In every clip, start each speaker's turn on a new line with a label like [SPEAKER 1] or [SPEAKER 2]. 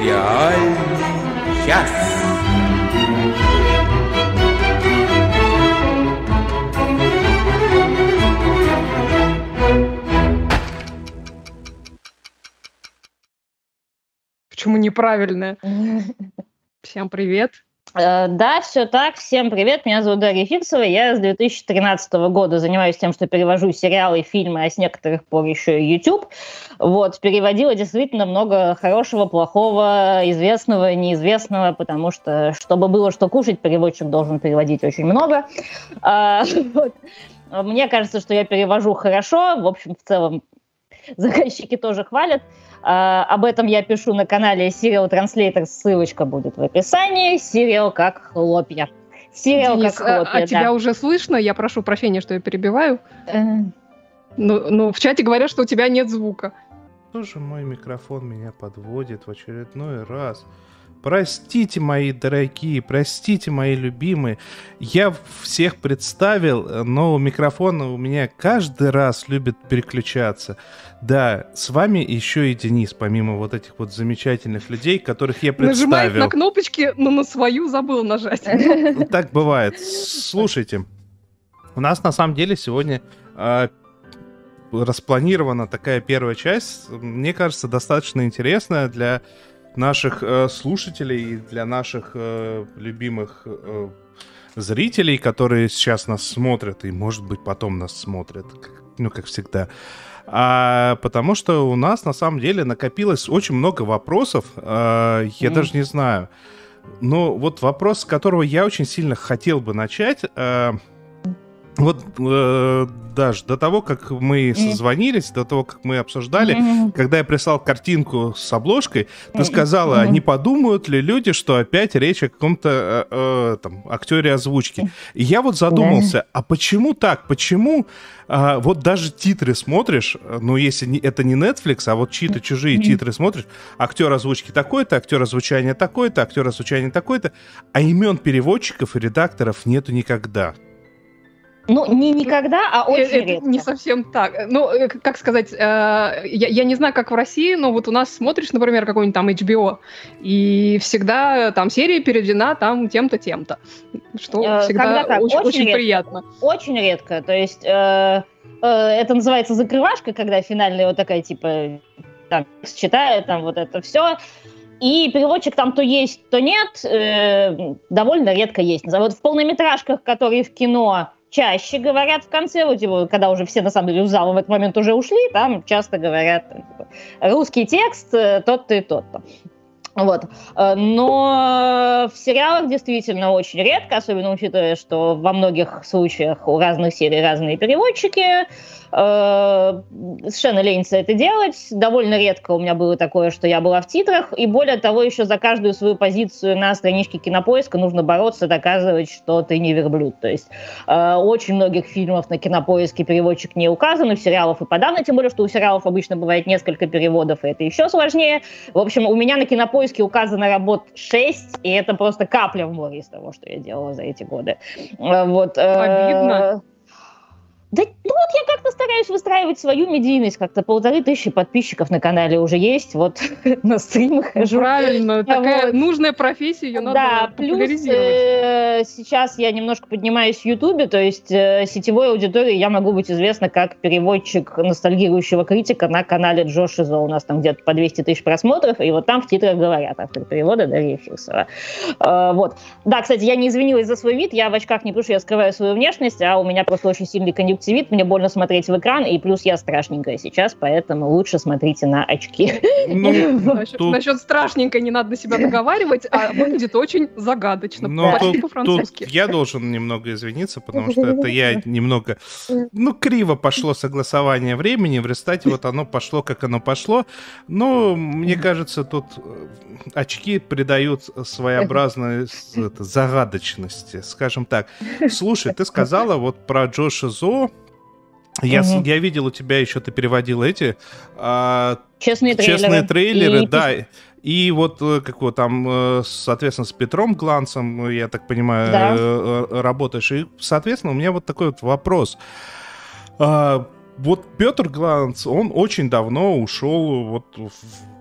[SPEAKER 1] Сериальный час.
[SPEAKER 2] Почему неправильное? Всем привет.
[SPEAKER 3] Э, Да, все так. Всем привет. Меня зовут Дарья Фиксова. Я с 2013 года занимаюсь тем, что перевожу сериалы и фильмы, а с некоторых пор еще и YouTube. Вот, переводила действительно много хорошего, плохого, известного, неизвестного, потому что, чтобы было что кушать, переводчик должен переводить очень много. А. Мне кажется, что я перевожу хорошо. В общем, в целом, заказчики тоже хвалят. А, об этом я пишу на канале Serial Translator, ссылочка будет в описании. Сериал как хлопья. Сериал
[SPEAKER 2] Денис,
[SPEAKER 3] как
[SPEAKER 2] а-
[SPEAKER 3] хлопья,
[SPEAKER 2] а тебя
[SPEAKER 3] да.
[SPEAKER 2] уже слышно? Я прошу прощения, что я перебиваю.
[SPEAKER 3] Э,
[SPEAKER 2] Ну, ну, в чате говорят, что у тебя нет звука.
[SPEAKER 4] Тоже мой микрофон меня подводит в очередной раз. Простите, мои дорогие, простите, мои любимые. Я всех представил, но микрофон у меня каждый раз любит переключаться. Да, с вами еще и Денис, помимо вот этих вот замечательных людей, которых я
[SPEAKER 2] Нажимает
[SPEAKER 4] представил.
[SPEAKER 2] на кнопочки, но на свою забыл нажать.
[SPEAKER 4] Ну, Так бывает. Слушайте, у нас на самом деле сегодня а, распланирована такая первая часть, мне кажется, достаточно интересная для наших э, слушателей и для наших э, любимых э, зрителей, которые сейчас нас смотрят и, может быть, потом нас смотрят, как- ну, как всегда. А, потому что у нас на самом деле накопилось очень много вопросов. а, я
[SPEAKER 3] Мгм.
[SPEAKER 4] даже не знаю. Но вот вопрос, с которого я очень сильно хотел бы начать. э, вот э, даже до того, как мы созвонились, до того, как мы обсуждали, когда я прислал картинку с обложкой, ты сказала,
[SPEAKER 3] Мгм.
[SPEAKER 4] не подумают ли люди, что опять речь о каком-то э, э, там, актере озвучки? И я вот задумался, а почему так? Почему а, вот даже титры смотришь, э, ну если не- это не Netflix, а вот чьи-то чужие титры смотришь, актер озвучки такой-то, актер озвучания такой-то, актер озвучания такой-то, а имен переводчиков и редакторов нету никогда.
[SPEAKER 3] Ну, не никогда, а
[SPEAKER 2] Э,
[SPEAKER 3] очень
[SPEAKER 2] это
[SPEAKER 3] редко.
[SPEAKER 2] не совсем так. Ну, э, как сказать, э, я, я не знаю, как в России, но вот у нас смотришь, например, какой-нибудь там HBO, и всегда там серия переведена там тем-то, тем-то. Что
[SPEAKER 3] Э,
[SPEAKER 2] всегда
[SPEAKER 3] так,
[SPEAKER 2] очень,
[SPEAKER 3] очень
[SPEAKER 2] очень
[SPEAKER 3] редко.
[SPEAKER 2] приятно.
[SPEAKER 3] Очень редко. То есть э, э, это называется закрывашка, когда финальная вот такая, типа, там, читает, там вот это все. И переводчик там то есть, то нет, э, довольно редко есть. Вот в полнометражках, которые в кино чаще говорят в конце, вот его, когда уже все на самом деле в зал в этот момент уже ушли, там часто говорят типа, русский текст э, тот-то и тот-то. Вот. Э, Но в сериалах действительно очень редко, особенно учитывая, что во многих случаях у разных серий разные переводчики. Э, Совершенно ленится это делать. Довольно редко у меня было такое, что я была в титрах. И более того, еще за каждую свою позицию на страничке Кинопоиска нужно бороться, доказывать, что ты не верблюд. То есть э, очень многих фильмов на Кинопоиске переводчик не указан, у сериалов и подавно, тем более, что у сериалов обычно бывает несколько переводов, и это еще сложнее. В общем, у меня на кинопоиске указано работ 6, и это просто капля в море из того, что я делала за эти годы. Э, Вот, э,
[SPEAKER 2] Обидно.
[SPEAKER 3] Да, ну вот я как-то стараюсь выстраивать свою медийность, как-то полторы тысячи подписчиков на канале уже есть, вот на стримах
[SPEAKER 2] Ну,
[SPEAKER 3] хожу.
[SPEAKER 2] Правильно, такая
[SPEAKER 3] Вот.
[SPEAKER 2] нужная профессия, ее надо
[SPEAKER 3] Да, плюс
[SPEAKER 2] популяризировать.
[SPEAKER 3] э, сейчас я немножко поднимаюсь в Ютубе, то есть э, сетевой аудитории я могу быть известна как переводчик ностальгирующего критика на канале Джо Шизо. У нас там где-то по 200 тысяч просмотров, и вот там в титрах говорят автор перевода Дарья Фирсова. Э, вот. Да, кстати, я не извинилась за свой вид, я в очках не потому, что я скрываю свою внешность, а у меня просто очень сильный конъюнктивит, мне больно смотреть в экран, и плюс я страшненькая сейчас, поэтому лучше смотрите на очки.
[SPEAKER 4] Ну,
[SPEAKER 2] Насчет,
[SPEAKER 4] тут-
[SPEAKER 2] насчет страшненько не надо на себя наговаривать, а выглядит очень загадочно.
[SPEAKER 4] Но тут,
[SPEAKER 2] по-французски.
[SPEAKER 4] Тут я должен немного извиниться, потому что это я немного... Ну, криво пошло согласование времени. В результате вот оно пошло, как оно пошло. Но, мне кажется, тут э, очки придают своеобразной с- это, загадочности, скажем так. Слушай, ты сказала вот про Джоша Зо. Я,
[SPEAKER 3] Мгм.
[SPEAKER 4] я видел у тебя еще, ты переводил эти а,
[SPEAKER 3] Честные трейлеры.
[SPEAKER 4] честные трейлеры,
[SPEAKER 3] И
[SPEAKER 4] да. И вот э, как вот там, э, соответственно, с Петром Гланцем, я так понимаю,
[SPEAKER 3] Да.
[SPEAKER 4] э, э, работаешь. И, соответственно, у меня вот такой вот вопрос. А, Вот Петр Гланц, он очень давно ушел вот в-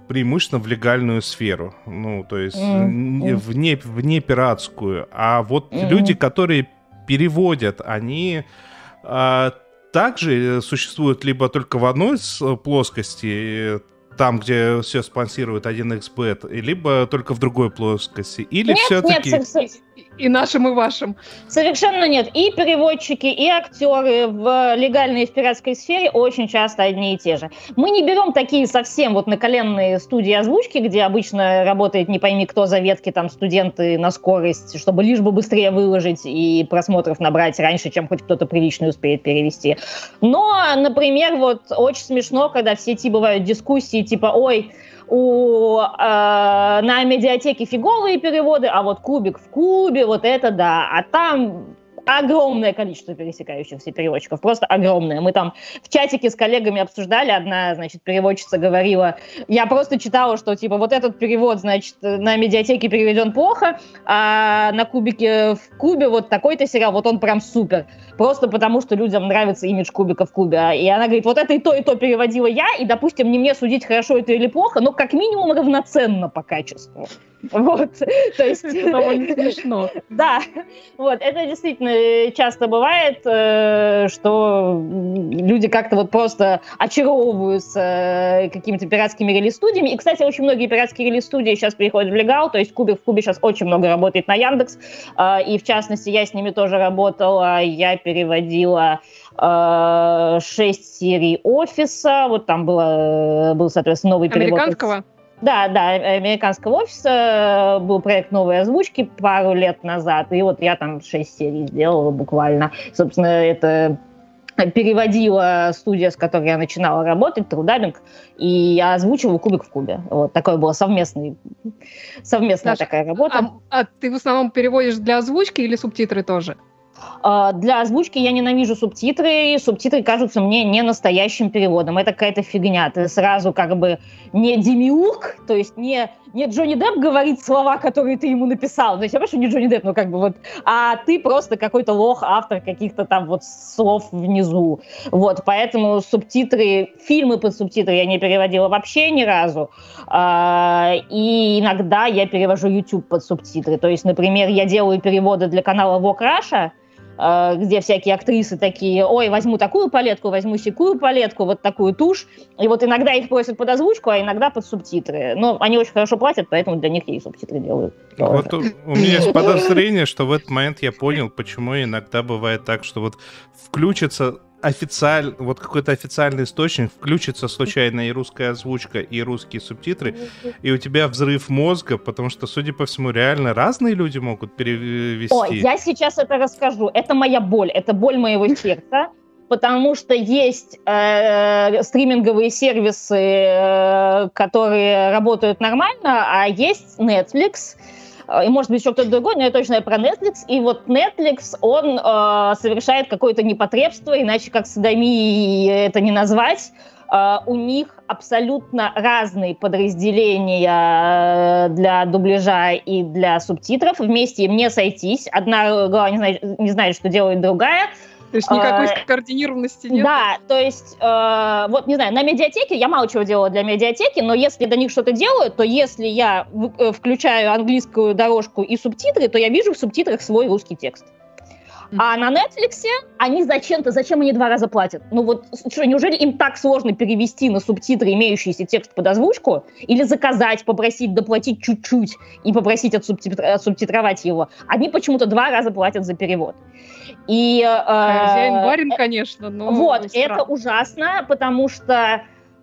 [SPEAKER 4] преимущественно в легальную сферу. Ну, то есть
[SPEAKER 3] м.
[SPEAKER 4] вне, вне пиратскую. А вот
[SPEAKER 3] Мгм.
[SPEAKER 4] люди, которые переводят, они а, также существуют либо только в одной э, плоскости, э, там, где все спонсирует 1xbet, и либо только в другой плоскости. Или
[SPEAKER 3] Нет,
[SPEAKER 4] все-таки...
[SPEAKER 3] нет, со-
[SPEAKER 2] И нашим, и вашим.
[SPEAKER 3] совершенно нет. И переводчики, и актеры в легальной и в пиратской сфере очень часто одни и те же. Мы не берем такие совсем вот наколенные студии озвучки, где обычно работает не пойми кто за ветки, там студенты на скорость, чтобы лишь бы быстрее выложить и просмотров набрать раньше, чем хоть кто-то приличный успеет перевести. Но, например, вот очень смешно, когда в сети бывают дискуссии типа «Ой, у, э, на медиатеке фиговые переводы, а вот кубик в кубе, вот это да. А там огромное количество пересекающихся переводчиков, просто огромное. Мы там в чатике с коллегами обсуждали, одна, значит, переводчица говорила, я просто читала, что, типа, вот этот перевод, значит, на медиатеке переведен плохо, а на кубике в кубе вот такой-то сериал, вот он прям супер. Просто потому, что людям нравится имидж кубика в кубе. И она говорит, вот это и то, и то переводила я, и, допустим, не мне судить, хорошо это или плохо, но как минимум равноценно по качеству. Вот, то есть...
[SPEAKER 2] Это довольно смешно.
[SPEAKER 3] Да, вот, это действительно часто бывает, э, что люди как-то вот просто очаровываются э, какими-то пиратскими релиз-студиями. И, кстати, очень многие пиратские релиз-студии сейчас переходят в легал, то есть Кубик в Кубе сейчас очень много работает на Яндекс, э, и, в частности, я с ними тоже работала, я переводила э, шесть серий офиса, вот там было, был, соответственно, новый перевод.
[SPEAKER 2] Американского?
[SPEAKER 3] Да, да, американского офиса э, был проект новой озвучки пару лет назад, и вот я там шесть серий сделала буквально. Собственно, это переводила студия, с которой я начинала работать, Трудабинг, и я озвучивала «Кубик в кубе». Вот такое было совместный, совместная
[SPEAKER 2] Даша,
[SPEAKER 3] такая работа.
[SPEAKER 2] А, а ты в основном переводишь для озвучки или субтитры тоже?
[SPEAKER 3] А, Для озвучки я ненавижу субтитры. Субтитры кажутся мне не настоящим переводом. Это какая-то фигня. Ты сразу как бы не демиург, то есть не, не Джонни Депп говорит слова, которые ты ему написал. То есть я понимаю, что не Джонни Депп, но как бы вот... А ты просто какой-то лох, автор каких-то там вот слов внизу. Вот, поэтому субтитры, фильмы под субтитры я не переводила вообще ни разу. А, И иногда я перевожу YouTube под субтитры. То есть, например, я делаю переводы для канала Вок Раша, где всякие актрисы такие, ой, возьму такую палетку, возьму секую палетку, вот такую тушь. И вот иногда их просят под озвучку, а иногда под субтитры. Но они очень хорошо платят, поэтому для них я и субтитры делаю.
[SPEAKER 4] Вот у, у меня есть подозрение, что в этот момент я понял, почему иногда бывает так, что вот включится официаль, вот какой-то официальный источник, включится случайно и русская озвучка, и русские субтитры, и у тебя взрыв мозга, потому что, судя по всему, реально разные люди могут перевести.
[SPEAKER 3] Ой, я сейчас это расскажу. Это моя боль, это боль моего сердца. Потому что есть э, стриминговые сервисы, э, которые работают нормально, а есть Netflix, и может быть еще кто-то другой, но я точно про Netflix. И вот Netflix, он э, совершает какое-то непотребство, иначе как садомией это не назвать. Э, у них абсолютно разные подразделения э, для дубляжа и для субтитров. Вместе им не сойтись. Одна голова не знает, не знает, что делает другая.
[SPEAKER 2] То есть никакой
[SPEAKER 3] А,
[SPEAKER 2] координированности нет?
[SPEAKER 3] Да, то есть, э, вот, не знаю, на медиатеке, я мало чего делала для медиатеки, но если до них что-то делаю, то если я в- э, включаю английскую дорожку и субтитры, то я вижу в субтитрах свой русский текст. А на Netflix они зачем-то, зачем они два раза платят? Ну вот, что, неужели им так сложно перевести на субтитры имеющийся текст под озвучку? Или заказать, попросить доплатить чуть-чуть и попросить отсубтитр- отсубтитровать его? Они почему-то два раза платят за перевод. И, э,
[SPEAKER 2] Хозяин барин, конечно, но...
[SPEAKER 3] вот,
[SPEAKER 2] странно.
[SPEAKER 3] это ужасно, потому что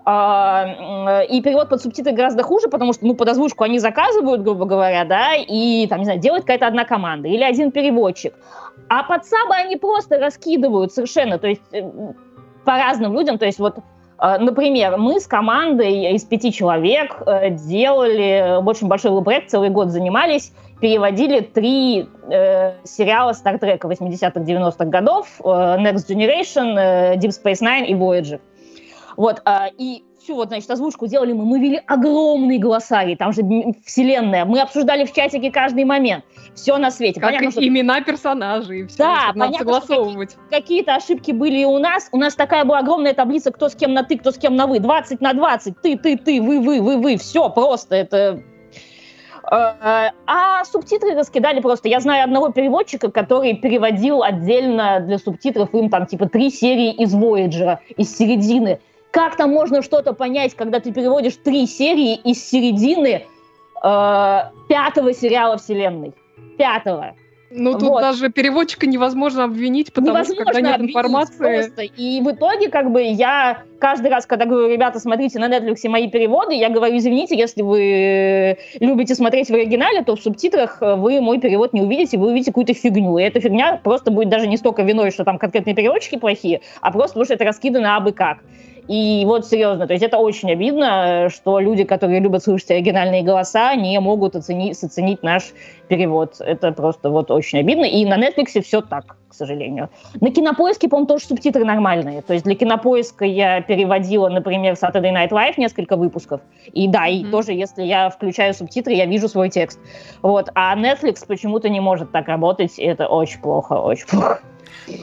[SPEAKER 3] и перевод под субтитры гораздо хуже, потому что, ну, под озвучку они заказывают, грубо говоря, да, и, там, не знаю, делает какая-то одна команда или один переводчик. А под сабы они просто раскидывают совершенно, то есть э, по разным людям, то есть вот э, Например, мы с командой из пяти человек э, делали очень большой проект, целый год занимались, переводили три э, сериала Стартрека 80-х, 90-х годов, Next Generation, Deep Space Nine и Voyager. Вот, а, и всю вот, значит, озвучку делали мы, мы вели огромный глоссарий, там же вселенная, мы обсуждали в чатике каждый момент, все на свете.
[SPEAKER 2] Как понятно, что... имена персонажей, все
[SPEAKER 3] да, надо понятно, согласовывать. Какие- то ошибки были и у нас, у нас такая была огромная таблица, кто с кем на ты, кто с кем на вы, 20 на 20, ты, ты, ты, вы, вы, вы, вы, все просто, это Э, а субтитры раскидали просто. Я знаю одного переводчика, который переводил отдельно для субтитров им там типа три серии из Voyager, из середины. Как там можно что-то понять, когда ты переводишь три серии из середины э, пятого сериала вселенной? Пятого.
[SPEAKER 2] Ну, тут вот. даже переводчика невозможно обвинить, потому невозможно что когда нет информации... Просто.
[SPEAKER 3] И в итоге, как бы, я каждый раз, когда говорю, ребята, смотрите на Netflix мои переводы, я говорю, извините, если вы любите смотреть в оригинале, то в субтитрах вы мой перевод не увидите, вы увидите какую-то фигню. И эта фигня просто будет даже не столько виной, что там конкретные переводчики плохие, а просто потому что это раскидано абы как. И вот серьезно, то есть это очень обидно, что люди, которые любят слышать оригинальные голоса, не могут оценить, оценить наш перевод. Это просто вот очень обидно. И на Netflix все так, к сожалению. На Кинопоиске, по-моему, тоже субтитры нормальные. То есть для Кинопоиска я переводила, например, Saturday Night Live несколько выпусков. И да, и mm-hmm. тоже, если я включаю субтитры, я вижу свой текст. Вот. А Netflix почему-то не может так работать. И это очень плохо, очень плохо.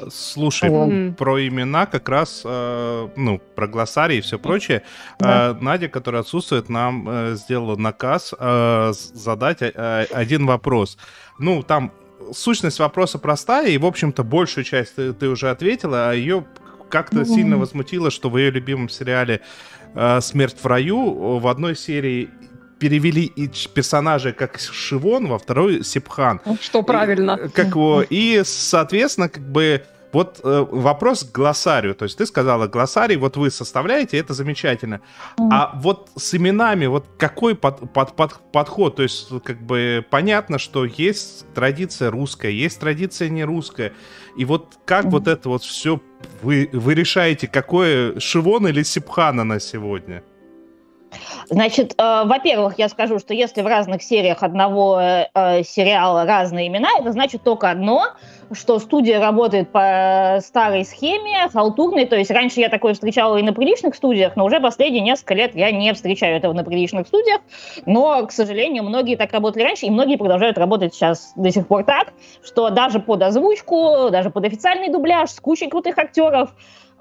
[SPEAKER 4] Слушай, mm-hmm. про имена как раз, э, ну, про глоссарий и все прочее. Э, Надя, которая отсутствует, нам э, сделала наказ э, задать э, один вопрос. Ну, там сущность вопроса простая, и, в общем-то, большую часть ты, ты уже ответила, а ее как-то mm-hmm. сильно возмутило, что в ее любимом сериале э, «Смерть в раю» в одной серии перевели и персонажа как Шивон, во второй Сипхан.
[SPEAKER 2] Что правильно.
[SPEAKER 4] И, как его, и, соответственно, как бы вот э, вопрос к глоссарию. То есть ты сказала глоссарий, вот вы составляете, это замечательно. Mm. А вот с именами, вот какой под, под, под, подход? То есть как бы понятно, что есть традиция русская, есть традиция не русская. И вот как mm. вот это вот все вы, вы решаете, какое Шивон или Сипхана на сегодня?
[SPEAKER 3] Значит, э, во-первых, я скажу, что если в разных сериях одного э, сериала разные имена, это значит только одно, что студия работает по старой схеме, халтурной. То есть раньше я такое встречала и на приличных студиях, но уже последние несколько лет я не встречаю этого на приличных студиях. Но, к сожалению, многие так работали раньше, и многие продолжают работать сейчас до сих пор так, что даже под озвучку, даже под официальный дубляж с кучей крутых актеров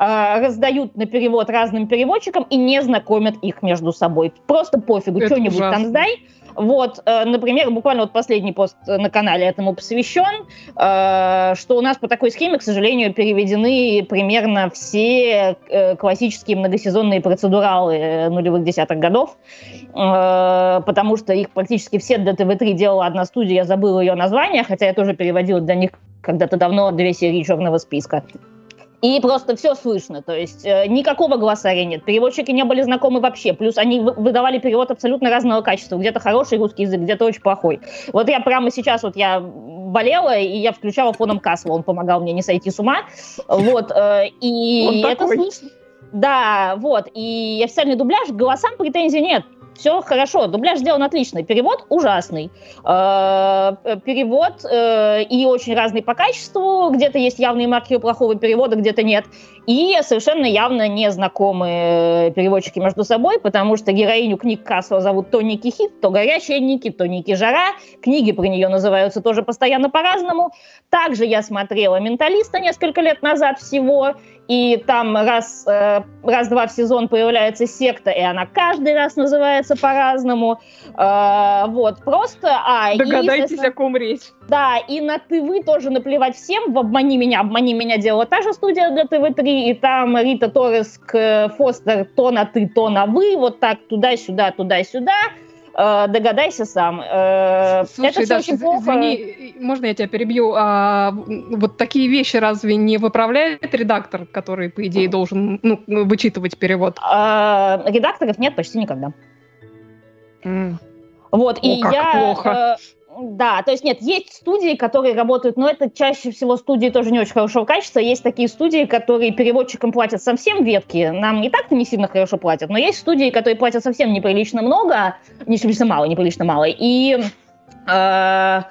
[SPEAKER 3] раздают на перевод разным переводчикам и не знакомят их между собой. Просто пофигу, что-нибудь там сдай. Вот, э, например, буквально вот последний пост на канале этому посвящен, э, что у нас по такой схеме, к сожалению, переведены примерно все э, классические многосезонные процедуралы нулевых десятых годов, потому что их практически все для ТВ-3 делала одна студия, я забыла ее название, хотя я тоже переводила для них когда-то давно две серии черного списка. И просто все слышно, то есть э, никакого глоссария нет. Переводчики не были знакомы вообще. Плюс они выдавали перевод абсолютно разного качества. Где-то хороший русский язык, где-то очень плохой. Вот я прямо сейчас, вот я болела, и я включала фоном Касла, он помогал мне не сойти с ума. Вот, э, и
[SPEAKER 2] он это слышно.
[SPEAKER 3] Да, вот, и официальный дубляж, голосам претензий нет все хорошо, дубляж сделан отличный, перевод ужасный. Э, перевод э, и очень разный по качеству, где-то есть явные маркеры плохого перевода, где-то нет. И совершенно явно незнакомые переводчики между собой, потому что героиню книг Кассела зовут то Ники Хит, то Горячая Ники, то Ники Жара. Книги про нее называются тоже постоянно по-разному. Также я смотрела «Менталиста» несколько лет назад всего, и там раз, э, раз-два в сезон появляется секта, и она каждый раз называется по-разному. Э, вот, просто... А,
[SPEAKER 2] Догадайтесь, и, о ком речь.
[SPEAKER 3] Да, и на ТВ тоже наплевать всем. В «Обмани меня», «Обмани меня» делала та же студия для ТВ-3, и там Рита Торрес к Фостер то на «ты», то на «вы», вот так туда-сюда, туда-сюда. Э, догадайся сам.
[SPEAKER 2] Э, Слушай, это все очень плохо. Извини, можно я тебя перебью? А, вот такие вещи разве не выправляет редактор, который, по идее, должен ну, вычитывать перевод?
[SPEAKER 3] А, редакторов нет почти никогда.
[SPEAKER 2] Mm.
[SPEAKER 3] Вот,
[SPEAKER 2] О,
[SPEAKER 3] и я...
[SPEAKER 2] Плохо.
[SPEAKER 3] Э, да, то есть нет, есть студии, которые работают, но это чаще всего студии тоже не очень хорошего качества. Есть такие студии, которые переводчикам платят совсем ветки. Нам и так-то не сильно хорошо платят, но есть студии, которые платят совсем неприлично много, неприлично мало, неприлично мало. И э,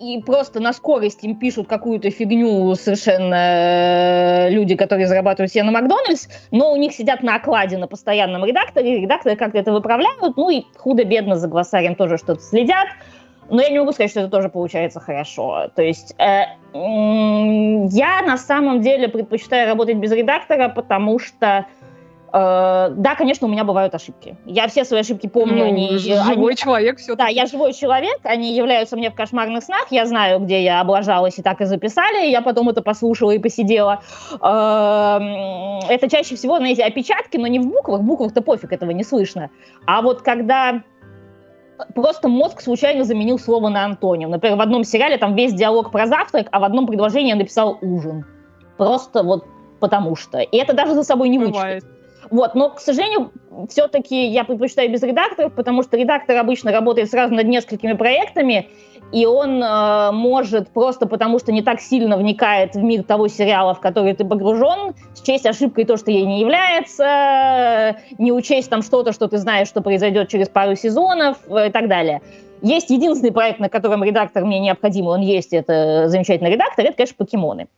[SPEAKER 3] и просто на скорость им пишут какую-то фигню совершенно э, люди, которые зарабатывают себе на Макдональдс, но у них сидят на окладе на постоянном редакторе, редакторы как-то это выправляют, ну и худо-бедно за глоссарием тоже что-то следят, но я не могу сказать, что это тоже получается хорошо. То есть э, я на самом деле предпочитаю работать без редактора, потому что да, конечно, у меня бывают ошибки. Я все свои ошибки помню.
[SPEAKER 2] Ну, они, живой они, человек все
[SPEAKER 3] Да, я живой человек, они являются мне в кошмарных снах, я знаю, где я облажалась, и так и записали, и я потом это послушала и посидела. Эм, это чаще всего, знаете, опечатки, но не в буквах, в буквах-то пофиг, этого не слышно. А вот когда просто мозг случайно заменил слово на антоним. Например, в одном сериале там весь диалог про завтрак, а в одном предложении я написал ужин. Просто вот потому что. И это даже за собой не вычислить. Вот, но, к сожалению, все-таки я предпочитаю без редакторов, потому что редактор обычно работает сразу над несколькими проектами, и он э, может просто потому, что не так сильно вникает в мир того сериала, в который ты погружен, счесть ошибкой то, что ей не является, не учесть там что-то, что ты знаешь, что произойдет через пару сезонов э, и так далее. Есть единственный проект, на котором редактор мне необходим, он есть, это замечательный редактор, это, конечно, покемоны.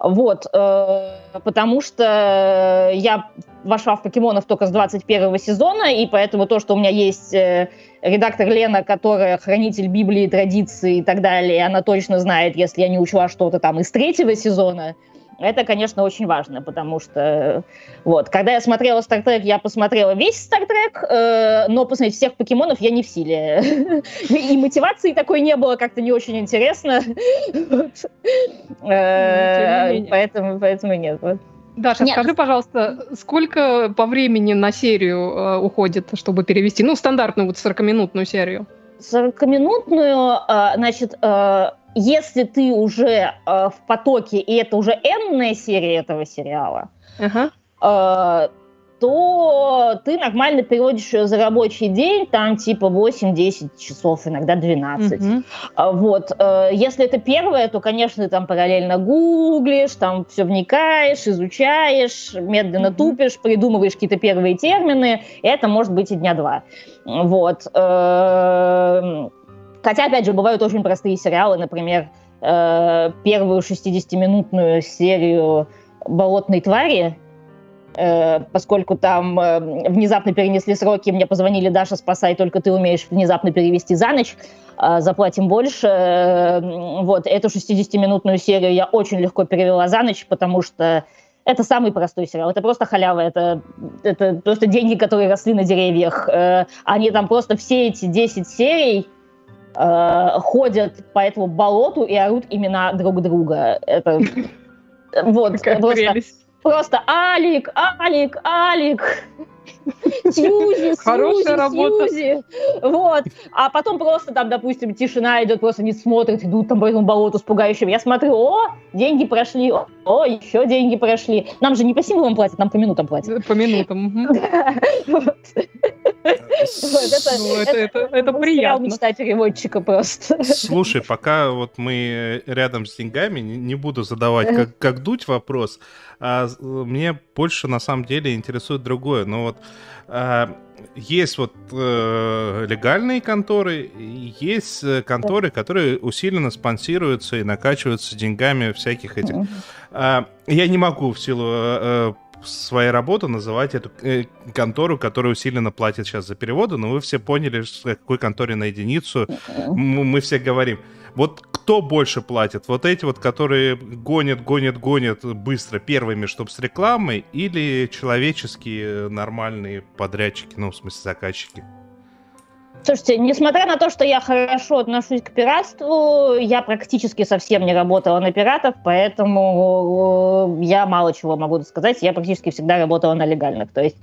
[SPEAKER 3] Вот, э, потому что я вошла в покемонов только с 21 сезона, и поэтому то, что у меня есть э, редактор Лена, которая хранитель Библии, традиций и так далее, она точно знает, если я не учла что-то там из третьего сезона, это, конечно, очень важно, потому что вот, когда я смотрела Стартрек, я посмотрела весь Стартрек, э, но посмотреть всех покемонов я не в силе. И мотивации такой не было, как-то не очень интересно. Э, поэтому, поэтому нет.
[SPEAKER 2] Даша, Нет. скажи, пожалуйста, сколько по времени на серию э, уходит, чтобы перевести? Ну, стандартную вот 40-минутную серию.
[SPEAKER 3] 40-минутную, э, значит, э, если ты уже э, в потоке, и это уже энная серия этого сериала, uh-huh. То ты нормально переводишь ее за рабочий день, там типа 8-10 часов, иногда 12. Uh-huh. А, вот. Э, если это первое, то, конечно, ты там параллельно гуглишь, там все вникаешь, изучаешь, медленно uh-huh. тупишь, придумываешь какие-то первые термины, и это может быть и дня два. Вот. Э, Хотя, опять же, бывают очень простые сериалы, например, э, первую 60-минутную серию «Болотной твари», поскольку там э, внезапно перенесли сроки, мне позвонили, Даша, спасай, только ты умеешь внезапно перевести за ночь, заплатим больше. Вот, эту 60-минутную серию я очень легко перевела за ночь, потому что это самый простой сериал. Это просто халява. Это, это просто деньги, которые росли на деревьях. Они там просто все эти 10 серий э, ходят по этому болоту и орут имена друг друга. Это вот просто, просто Алик, Алик, Алик. Сьюзи, Хорошая работа. Сьюзи. Вот. А потом просто там, допустим, тишина идет, просто не смотрят, идут там по этому болоту с пугающим. Я смотрю, о, деньги прошли, о, еще деньги прошли. Нам же не по символам платят, нам по минутам платят.
[SPEAKER 2] По минутам. Это приятно.
[SPEAKER 3] мечта переводчика просто.
[SPEAKER 4] Слушай, пока вот мы рядом с деньгами, не буду задавать как дуть вопрос, а мне больше на самом деле интересует другое. Но вот а, есть вот э, легальные конторы, есть э, конторы, которые усиленно спонсируются и накачиваются деньгами всяких этих. Я не могу в силу э, своей работы называть эту э, контору, которая усиленно платит сейчас за переводы, но вы все поняли, в какой конторе на единицу мы все говорим. Вот кто больше платит? Вот эти вот, которые гонят, гонят, гонят быстро первыми, чтобы с рекламой, или человеческие нормальные подрядчики, ну, в смысле, заказчики?
[SPEAKER 3] Слушайте, несмотря на то, что я хорошо отношусь к пиратству, я практически совсем не работала на пиратов, поэтому э, я мало чего могу сказать. Я практически всегда работала на легальных. То есть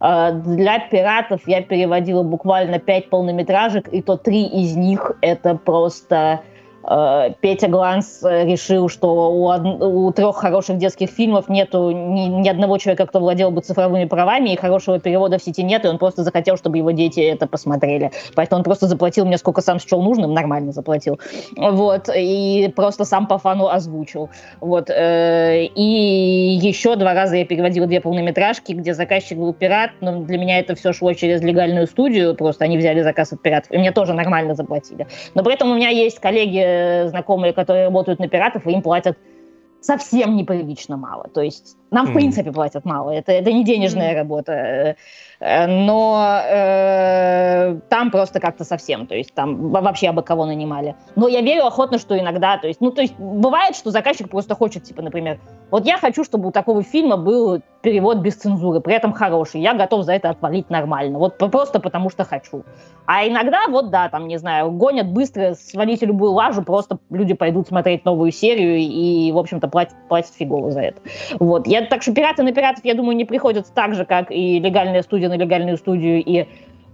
[SPEAKER 3] для пиратов я переводила буквально пять полнометражек, и то три из них это просто Э, Петя Гланс э, решил, что у, од... у трех хороших детских фильмов нету ни, ни одного человека, кто владел бы цифровыми правами, и хорошего перевода в сети нет, и он просто захотел, чтобы его дети это посмотрели. Поэтому он просто заплатил мне, сколько сам счел нужным, нормально заплатил. Вот, и просто сам по фану озвучил. Вот, э, и еще два раза я переводила две полнометражки, где заказчик был пират, но для меня это все шло через легальную студию, просто они взяли заказ от пиратов, и мне тоже нормально заплатили. Но при этом у меня есть коллеги Э, знакомые, которые работают на пиратов, и им платят совсем неприлично мало. То есть нам, в принципе, платят мало. Это, это не денежная mm. работа. Э, но э, там просто как-то совсем. То есть там вообще абы кого нанимали. Но я верю охотно, что иногда... То есть, ну, то есть бывает, что заказчик просто хочет, типа, например, вот я хочу, чтобы у такого фильма был перевод без цензуры, при этом хороший. Я готов за это отвалить нормально. Вот просто потому что хочу. А иногда, вот да, там, не знаю, гонят быстро, свалите любую лажу, просто люди пойдут смотреть новую серию и, в общем-то, платят, платят фигово за это. Вот. Я, так что пираты на пиратов, я думаю, не приходят так же, как и легальная студия на легальную студию, и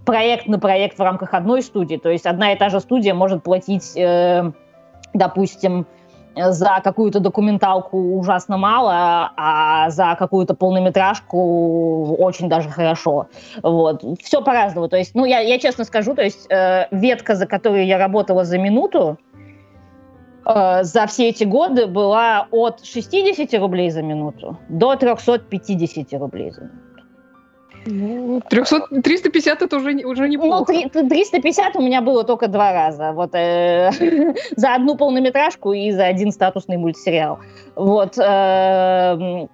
[SPEAKER 3] проект на проект в рамках одной студии. То есть одна и та же студия может платить, э, допустим, за какую-то документалку ужасно мало, а за какую-то полнометражку очень даже хорошо. Вот. Все по-разному. То есть, ну, я, я честно скажу, то есть э, ветка, за которую я работала за минуту, э, за все эти годы была от 60 рублей за минуту до 350 рублей за минуту.
[SPEAKER 2] Ну, 300, 350 это уже, уже неплохо.
[SPEAKER 3] Ну, 350 у меня было только два раза. Вот, э, за одну полнометражку и за один статусный мультсериал. Вот. Э,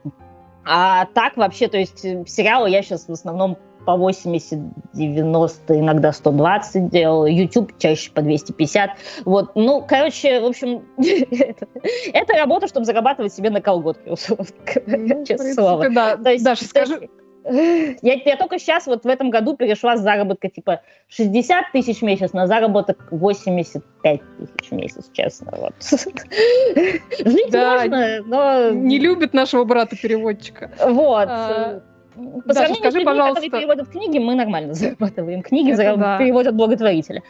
[SPEAKER 3] а так вообще, то есть сериалы я сейчас в основном по 80, 90, иногда 120 делал, YouTube чаще по 250. Вот, ну, короче, в общем, это, это работа, чтобы зарабатывать себе на колготки,
[SPEAKER 2] ну, честное слово. Да. Даша, скажи,
[SPEAKER 3] я, я только сейчас вот в этом году перешла с заработка типа 60 тысяч в месяц на заработок 85 тысяч в месяц, честно. Вот.
[SPEAKER 2] Жить да, можно, но... Не любит нашего брата-переводчика.
[SPEAKER 3] Вот. А, по Даша, скажи, с людьми, пожалуйста... которые переводят книги, мы нормально зарабатываем. Книги зараб... да. переводят благотворители.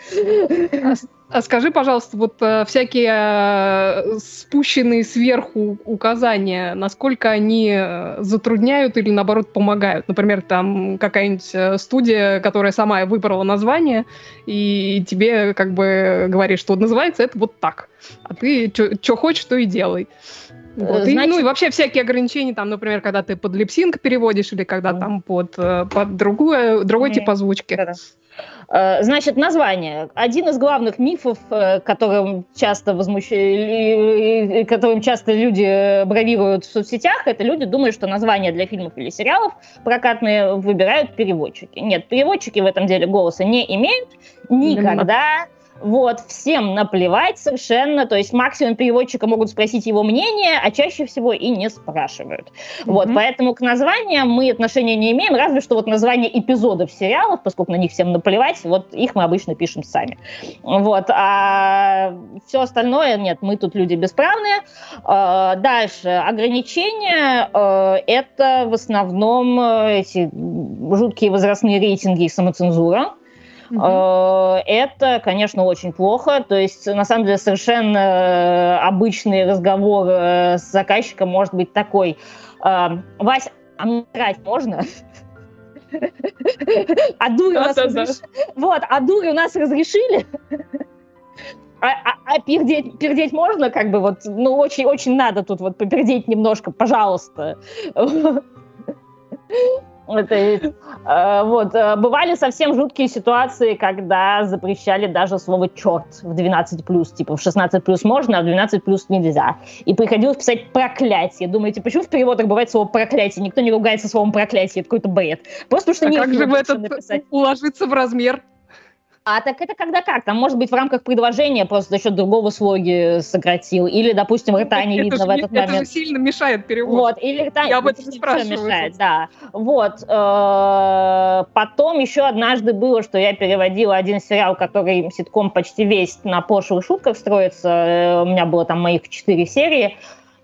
[SPEAKER 2] А, а скажи, пожалуйста, вот э, всякие э, спущенные сверху указания, насколько они э, затрудняют или, наоборот, помогают? Например, там какая-нибудь студия, которая сама выбрала название, и тебе как бы говорит, что называется это вот так. А ты что хочешь, то и делай. Вот. Значит... И, ну и вообще всякие ограничения, там, например, когда ты под липсинг переводишь или когда mm. там под, э, под другую, другой mm. тип озвучки. Да-да.
[SPEAKER 3] Э, значит, название. Один из главных мифов, э, которым часто возмущ... которым часто люди бравируют в соцсетях, это люди думают, что названия для фильмов или сериалов прокатные выбирают переводчики. Нет, переводчики в этом деле голоса не имеют никогда. Вот, всем наплевать совершенно, то есть максимум переводчика могут спросить его мнение, а чаще всего и не спрашивают. Mm-hmm. Вот, поэтому к названиям мы отношения не имеем, разве что вот название эпизодов сериалов, поскольку на них всем наплевать, вот их мы обычно пишем сами. Вот, а все остальное, нет, мы тут люди бесправные. А, дальше, ограничения, а, это в основном э, эти жуткие возрастные рейтинги и самоцензура. Угу. Это, конечно, очень плохо. То есть, на самом деле, совершенно э, обычный разговор э, с заказчиком может быть такой. Вась, а мне играть можно? А дури у нас разрешили. Вот, а дури у нас разрешили. А, а, а пердеть, пердеть можно, как бы вот, ну, очень-очень надо тут вот попердеть немножко, пожалуйста. Это, э, вот, э, бывали совсем жуткие ситуации, когда запрещали даже слово «черт» в 12+, типа в 16+, можно, а в 12+, нельзя. И приходилось писать «проклятие». Думаете, почему в переводах бывает слово «проклятие»? Никто не ругается словом «проклятие», это какой-то бред. Просто потому
[SPEAKER 2] что а не как же в это написать. уложиться в размер?
[SPEAKER 3] А так это когда как? Там, может быть, в рамках предложения просто за счет другого слоги сократил. Или, допустим, рта не видно
[SPEAKER 2] в
[SPEAKER 3] этот
[SPEAKER 2] это
[SPEAKER 3] момент. Это
[SPEAKER 2] же сильно мешает переводу.
[SPEAKER 3] Вот, или рта Я об этом спрашиваю. Мешает, да. Вот. Э, потом еще однажды было, что я переводила один сериал, который ситком почти весь на пошлых шутках строится. Э, у меня было там моих четыре серии.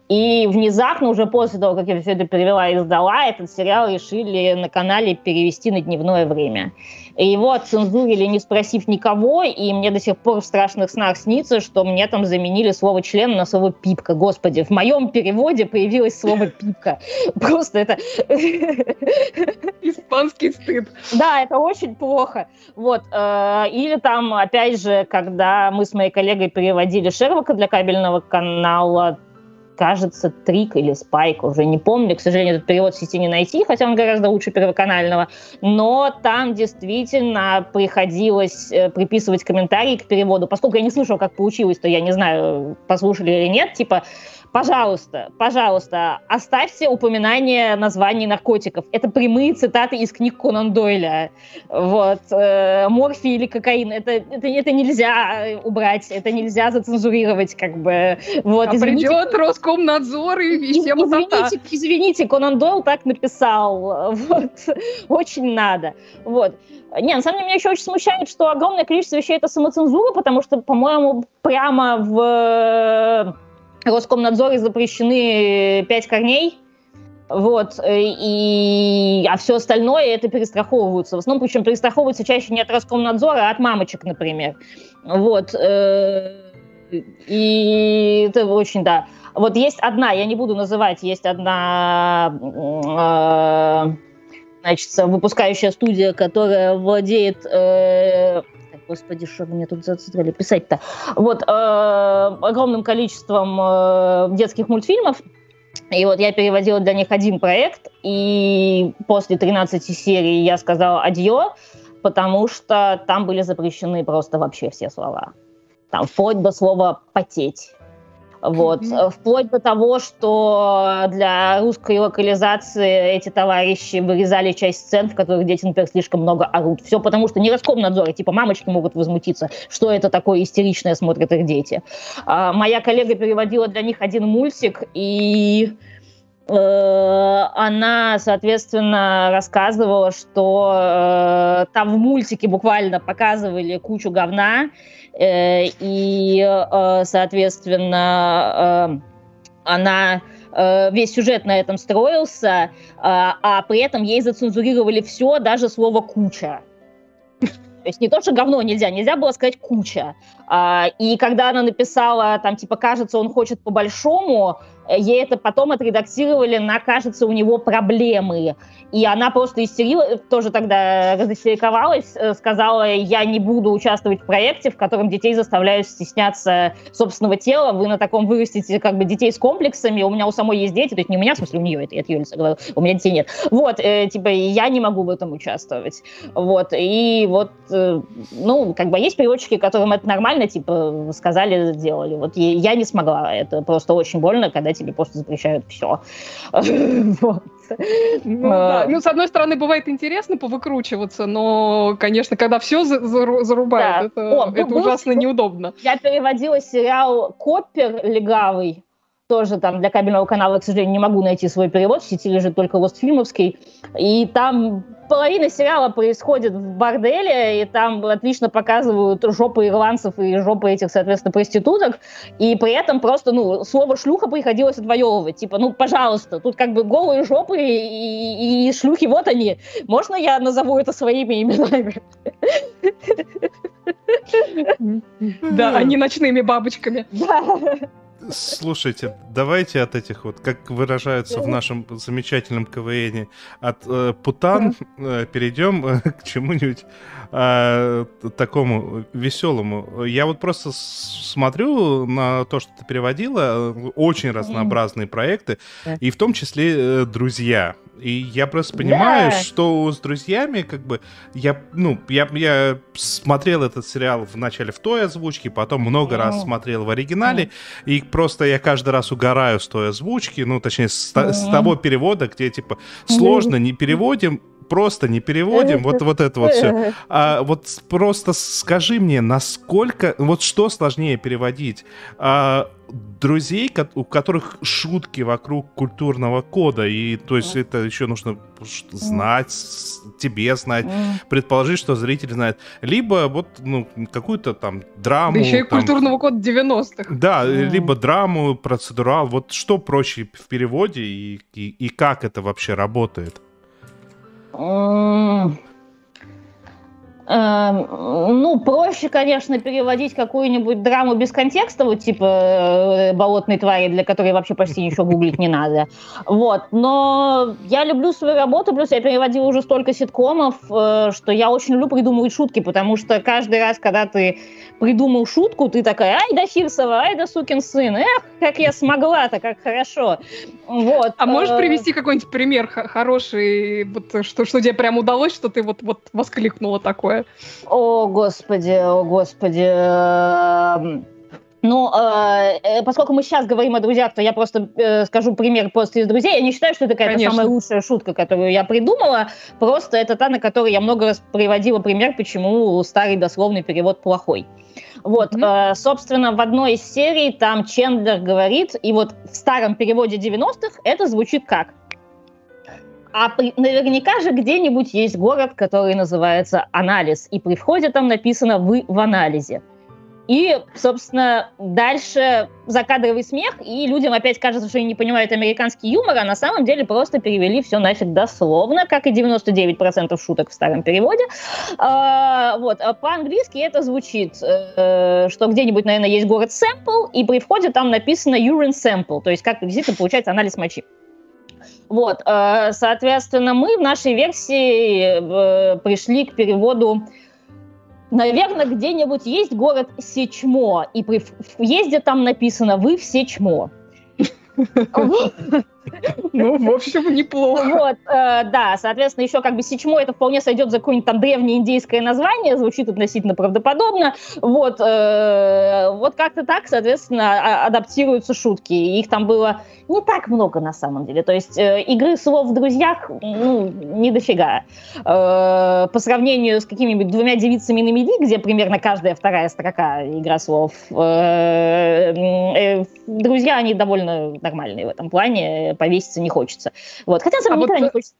[SPEAKER 3] И внезапно, уже после того, как я все это перевела и сдала, этот сериал решили на канале перевести на дневное время. И его отцензурили, не спросив никого, и мне до сих пор в страшных снах снится, что мне там заменили слово «член» на слово «пипка». Господи, в моем переводе появилось слово «пипка». Просто это...
[SPEAKER 2] Испанский стыд.
[SPEAKER 3] Да, это очень плохо. Вот. Э, или там, опять же, когда мы с моей коллегой переводили Шерлока для кабельного канала, кажется, Трик или Спайк, уже не помню, к сожалению, этот перевод в сети не найти, хотя он гораздо лучше первоканального, но там действительно приходилось э, приписывать комментарии к переводу, поскольку я не слышала, как получилось, то я не знаю, послушали или нет, типа, Пожалуйста, пожалуйста, оставьте упоминание названий наркотиков. Это прямые цитаты из книг Конан Дойля. Вот. Э, морфий или кокаин. Это, это, это нельзя убрать, это нельзя зацензурировать, как бы. Вот,
[SPEAKER 2] а извините, придет Роскомнадзор и, и всем
[SPEAKER 3] извините, извините, Конан Дойл так написал. Вот. Очень надо. Вот. Не, на самом деле меня еще очень смущает, что огромное количество вещей это самоцензура, потому что, по-моему, прямо в Роскомнадзоре запрещены пять корней, вот, и, а все остальное это перестраховываются. В основном, причем перестраховываются чаще не от Роскомнадзора, а от мамочек, например. Вот, э, и это очень, да. Вот есть одна, я не буду называть, есть одна э, значит, выпускающая студия, которая владеет э, господи, что мне тут зацитали писать-то? Вот, э, огромным количеством э, детских мультфильмов, и вот я переводила для них один проект, и после 13 серий я сказала «адьё», потому что там были запрещены просто вообще все слова. Там вплоть до слова «потеть». Вот. Mm-hmm. Вплоть до того, что для русской локализации эти товарищи вырезали часть сцен, в которых дети, например, слишком много орут. Все потому, что не Роскомнадзор, типа мамочки могут возмутиться, что это такое истеричное смотрят их дети. А, моя коллега переводила для них один мультик, и она, соответственно, рассказывала, что э, там в мультике буквально показывали кучу говна, Э, и, э, соответственно, э, она весь сюжет на этом строился, а при этом ей зацензурировали все, даже слово «куча». То есть не то, что говно нельзя, нельзя было сказать «куча». И когда она написала, там, типа, кажется, он хочет по-большому, ей это потом отредактировали на, кажется, у него проблемы. И она просто истерила, тоже тогда разочаровалась, э, сказала, я не буду участвовать в проекте, в котором детей заставляют стесняться собственного тела, вы на таком вырастите как бы детей с комплексами, у меня у самой есть дети, то есть не у меня, в смысле у нее, это, это Юлиса говорила, у меня детей нет. Вот, э, типа, я не могу в этом участвовать. Вот, и вот, э, ну, как бы есть переводчики, которым это нормально, типа, сказали, сделали. Вот я не смогла, это просто очень больно, когда тебе просто запрещают все.
[SPEAKER 2] Вот. Ну, да. ну, с одной стороны, бывает интересно повыкручиваться, но, конечно, когда все за зарубают, да. это, О, это был, ужасно был, неудобно.
[SPEAKER 3] Я переводила сериал «Коппер» легавый, тоже там для кабельного канала, к сожалению, не могу найти свой перевод, в сети лежит только Лостфильмовский, и там половина сериала происходит в борделе, и там отлично показывают жопы ирландцев и жопы этих, соответственно, проституток, и при этом просто, ну, слово «шлюха» приходилось отвоевывать. Типа, ну, пожалуйста, тут как бы голые жопы и, и, и шлюхи, вот они. Можно я назову это своими именами?
[SPEAKER 2] Да, а не ночными бабочками. Да.
[SPEAKER 4] Слушайте, давайте от этих вот, как выражаются в нашем замечательном КВН, от э, путан э, перейдем э, к чему-нибудь э, такому веселому. Я вот просто смотрю на то, что ты переводила, очень разнообразные проекты, и в том числе э, «Друзья». И я просто понимаю, да. что с друзьями, как бы, я, ну, я, я смотрел этот сериал вначале в той озвучке, потом много раз смотрел в оригинале, и просто я каждый раз угораю с той озвучки, ну, точнее, с, с того перевода, где, типа, сложно, не переводим, просто не переводим, вот, вот это вот все. А вот просто скажи мне, насколько, вот что сложнее переводить? А, друзей, у которых шутки вокруг культурного кода, и то есть это еще нужно знать, тебе знать, предположить, что зритель знает, либо вот ну какую-то там драму. Да
[SPEAKER 2] еще и
[SPEAKER 4] там,
[SPEAKER 2] культурного кода 90-х.
[SPEAKER 4] Да, либо драму, процедурал, вот что проще в переводе и, и, и как это вообще работает?
[SPEAKER 3] Эм, ну, проще, конечно, переводить какую-нибудь драму без контекста, вот типа э, «Болотной твари», для которой вообще почти ничего гуглить не надо. Вот. Но я люблю свою работу, плюс я переводила уже столько ситкомов, э, что я очень люблю придумывать шутки, потому что каждый раз, когда ты придумал шутку, ты такая, ай да Фирсова, ай да сукин сын, эх, как я смогла-то, как хорошо. Вот.
[SPEAKER 2] А можешь э, привести какой-нибудь пример хороший, вот, что, что тебе прям удалось, что ты вот, вот воскликнула такое?
[SPEAKER 3] О, господи, о, господи. Эм, ну, э, э, поскольку мы сейчас говорим о друзьях, то я просто э, скажу пример просто из друзей. Я не считаю, что это какая-то самая лучшая шутка, которую я придумала. Просто это та, на которой я много раз приводила пример, почему старый дословный перевод плохой. Вот, mm-hmm. э, собственно, в одной из серий там Чендлер говорит, и вот в старом переводе 90-х это звучит как а наверняка же где-нибудь есть город, который называется Анализ, и при входе там написано «Вы в анализе». И, собственно, дальше закадровый смех, и людям опять кажется, что они не понимают американский юмор, а на самом деле просто перевели все нафиг дословно, как и 99% шуток в старом переводе. А, вот. А по-английски это звучит, э, что где-нибудь, наверное, есть город Сэмпл, и при входе там написано urine sample, то есть как действительно получается анализ мочи. Вот, э, соответственно, мы в нашей версии э, пришли к переводу Наверное, где-нибудь есть город Сечмо, и при въезде там написано «Вы в Сечмо».
[SPEAKER 2] Ну, в общем, неплохо.
[SPEAKER 3] Вот, э, да, соответственно, еще как бы Сичмо это вполне сойдет за какое-нибудь там древнее индейское название, звучит относительно правдоподобно. Вот, э, вот как-то так, соответственно, а, адаптируются шутки. Их там было не так много на самом деле. То есть э, игры слов в друзьях, ну, не дофига. Э, по сравнению с какими-нибудь двумя девицами на меди, где примерно каждая вторая строка игра слов, э, э, друзья, они довольно нормальные в этом плане повеситься не хочется. Вот. Хотя, на самом деле, а вот... не хочется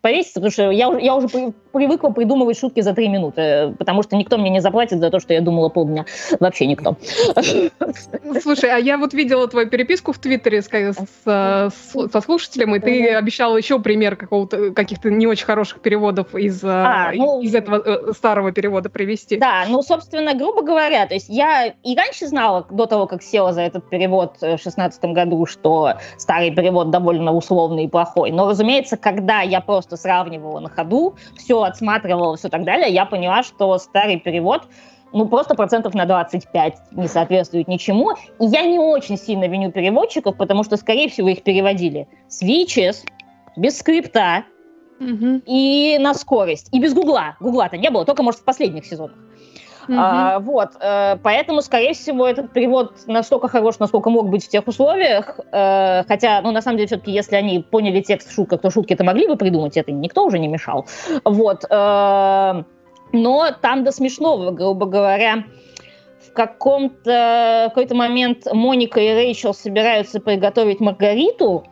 [SPEAKER 3] повеситься, потому что я, я уже привыкла придумывать шутки за три минуты, потому что никто мне не заплатит за то, что я думала полдня. Вообще никто.
[SPEAKER 2] Слушай, а я вот видела твою переписку в Твиттере с, с, со слушателем, и ты обещала еще пример какого-то каких-то не очень хороших переводов из, а, ну, из этого э, старого перевода привести.
[SPEAKER 3] Да, ну, собственно, грубо говоря, то есть я и раньше знала, до того, как села за этот перевод в шестнадцатом году, что старый перевод довольно условный и плохой. Но, разумеется, когда я просто сравнивала на ходу, все отсматривала, все так далее, я поняла, что старый перевод ну, просто процентов на 25 не соответствует ничему. И я не очень сильно виню переводчиков, потому что, скорее всего, их переводили с VHS, без скрипта угу. и на скорость. И без гугла. Гугла-то не было, только, может, в последних сезонах. Mm-hmm. Вот, э, поэтому, скорее всего, этот перевод настолько хорош, насколько мог быть в тех условиях. Э, хотя, ну, на самом деле, все-таки, если они поняли текст в то шутки это могли бы придумать, это никто уже не мешал. Вот. Э, но там до смешного, грубо говоря, в каком-то какой-то момент Моника и Рэйчел собираются приготовить Маргариту,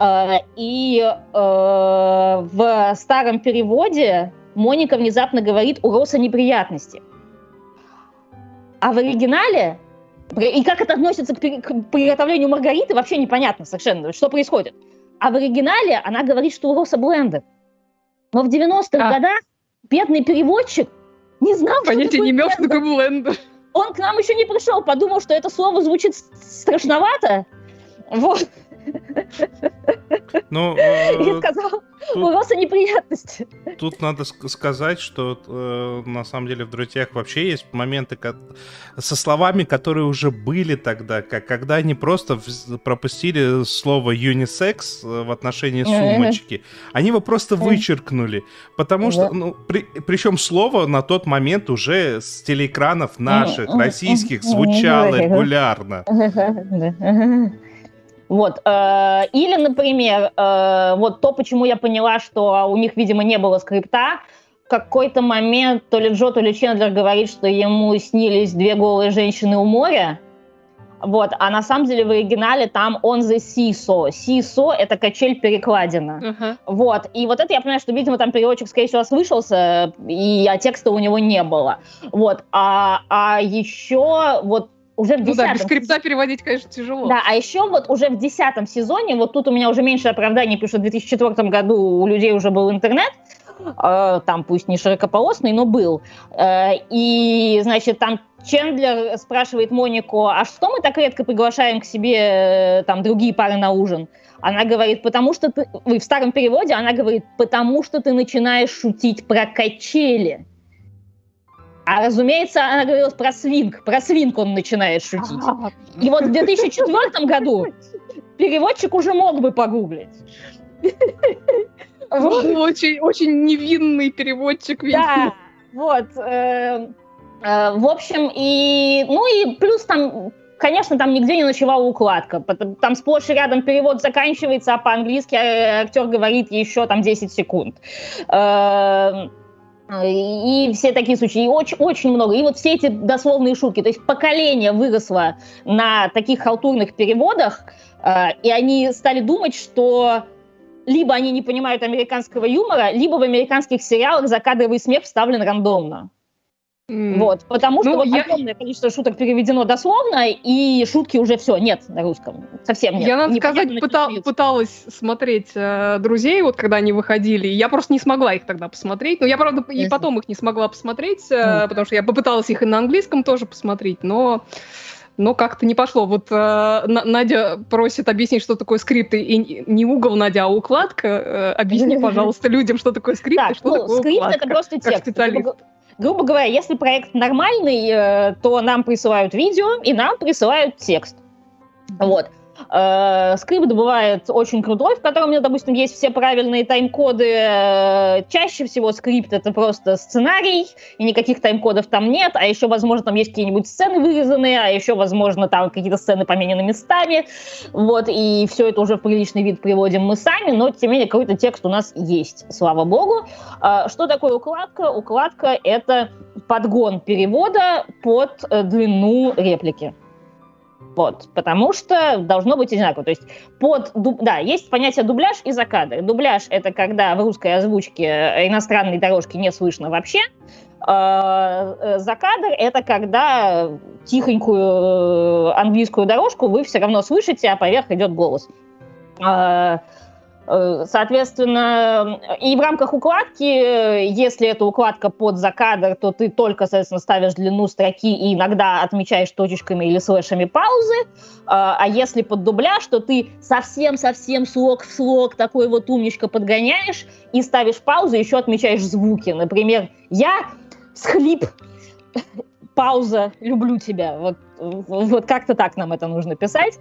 [SPEAKER 3] э, и э, в старом переводе Моника внезапно говорит у Роса неприятности. А в оригинале, и как это относится к, приготовлению Маргариты, вообще непонятно совершенно, что происходит. А в оригинале она говорит, что у Роса блендер. Но в 90-х а. годах бедный переводчик не знал,
[SPEAKER 2] Понятия что не имел, что такое блендер.
[SPEAKER 3] Он к нам еще не пришел, подумал, что это слово звучит страшновато. Вот.
[SPEAKER 4] Ну, э,
[SPEAKER 3] и сказал, тут, у Роса неприятности.
[SPEAKER 4] Тут надо сказать, что э, на самом деле в «Друзьях» вообще есть моменты как, со словами, которые уже были тогда, как когда они просто пропустили слово «юнисекс» в отношении сумочки. Они его просто вычеркнули, потому что, ну, при, причем слово на тот момент уже с телеэкранов наших, российских, звучало регулярно.
[SPEAKER 3] Вот. Э, или, например, э, вот то, почему я поняла, что у них, видимо, не было скрипта, какой-то момент то ли Джо, то ли Чендлер говорит, что ему снились две голые женщины у моря, вот, а на самом деле в оригинале там on the seesaw. Seesaw — это качель-перекладина. Uh-huh. Вот, и вот это я понимаю, что, видимо, там переводчик, скорее всего, слышался, и, а текста у него не было. Вот, а, а еще вот уже в десятом...
[SPEAKER 2] Ну да, без скрипта переводить, конечно, тяжело.
[SPEAKER 3] Да, а еще вот уже в десятом сезоне, вот тут у меня уже меньше оправданий, потому что в 2004 году у людей уже был интернет, э, там пусть не широкополосный, но был. Э, и, значит, там Чендлер спрашивает Монику, а что мы так редко приглашаем к себе э, там другие пары на ужин? Она говорит, потому что ты... В старом переводе она говорит, потому что ты начинаешь шутить про качели. А, разумеется, она говорила про свинг. Про свинг он начинает шутить. И вот в 2004 году переводчик уже мог бы погуглить.
[SPEAKER 2] Очень, очень невинный переводчик.
[SPEAKER 3] Да, вот. Э, э, в общем, и, ну и плюс там Конечно, там нигде не ночевала укладка. Там сплошь и рядом перевод заканчивается, а по-английски э, актер говорит еще там 10 секунд. И все такие случаи, и очень, очень много. И вот все эти дословные шутки. То есть поколение выросло на таких халтурных переводах, э, и они стали думать, что либо они не понимают американского юмора, либо в американских сериалах закадровый смех вставлен рандомно. Mm. Вот, потому что ну, вот я... огромное количество шуток переведено дословно, и шутки уже все нет на русском. Совсем нет.
[SPEAKER 2] Я, надо сказать, пыта- пыталась смотреть э, друзей, вот когда они выходили. Я просто не смогла их тогда посмотреть. Но я, правда, и потом их не смогла посмотреть, э, mm. потому что я попыталась их и на английском тоже посмотреть, но но как-то не пошло. Вот э, Надя просит объяснить, что такое скрипт, и не угол, Надя, а укладка. Э, объясни, пожалуйста, людям, что такое скрипт так, и что ну, такое скрипт укладка.
[SPEAKER 3] Скрипт — это просто текст грубо говоря, если проект нормальный, э, то нам присылают видео и нам присылают текст. Вот. Э, скрипт бывает очень крутой, в котором, допустим, есть все правильные тайм-коды. Э, чаще всего скрипт — это просто сценарий, и никаких тайм-кодов там нет, а еще, возможно, там есть какие-нибудь сцены вырезанные, а еще, возможно, там какие-то сцены поменены местами, вот, и все это уже в приличный вид приводим мы сами, но, тем не менее, какой-то текст у нас есть, слава богу. Э, что такое укладка? Укладка — это подгон перевода под длину реплики. Вот, потому что должно быть одинаково. То есть под, да, есть понятие дубляж и закадр. Дубляж — это когда в русской озвучке иностранной дорожки не слышно вообще. А, э, закадр — это когда тихонькую э, английскую дорожку вы все равно слышите, а поверх идет голос. Э, соответственно, и в рамках укладки, если это укладка под закадр, то ты только, соответственно, ставишь длину строки и иногда отмечаешь точечками или слэшами паузы. А, а если под дубляж, то ты совсем-совсем слог в слог такой вот умничка подгоняешь и ставишь паузу, еще отмечаешь звуки. Например, я схлип, пауза, люблю тебя. Вот, вот как-то так нам это нужно писать.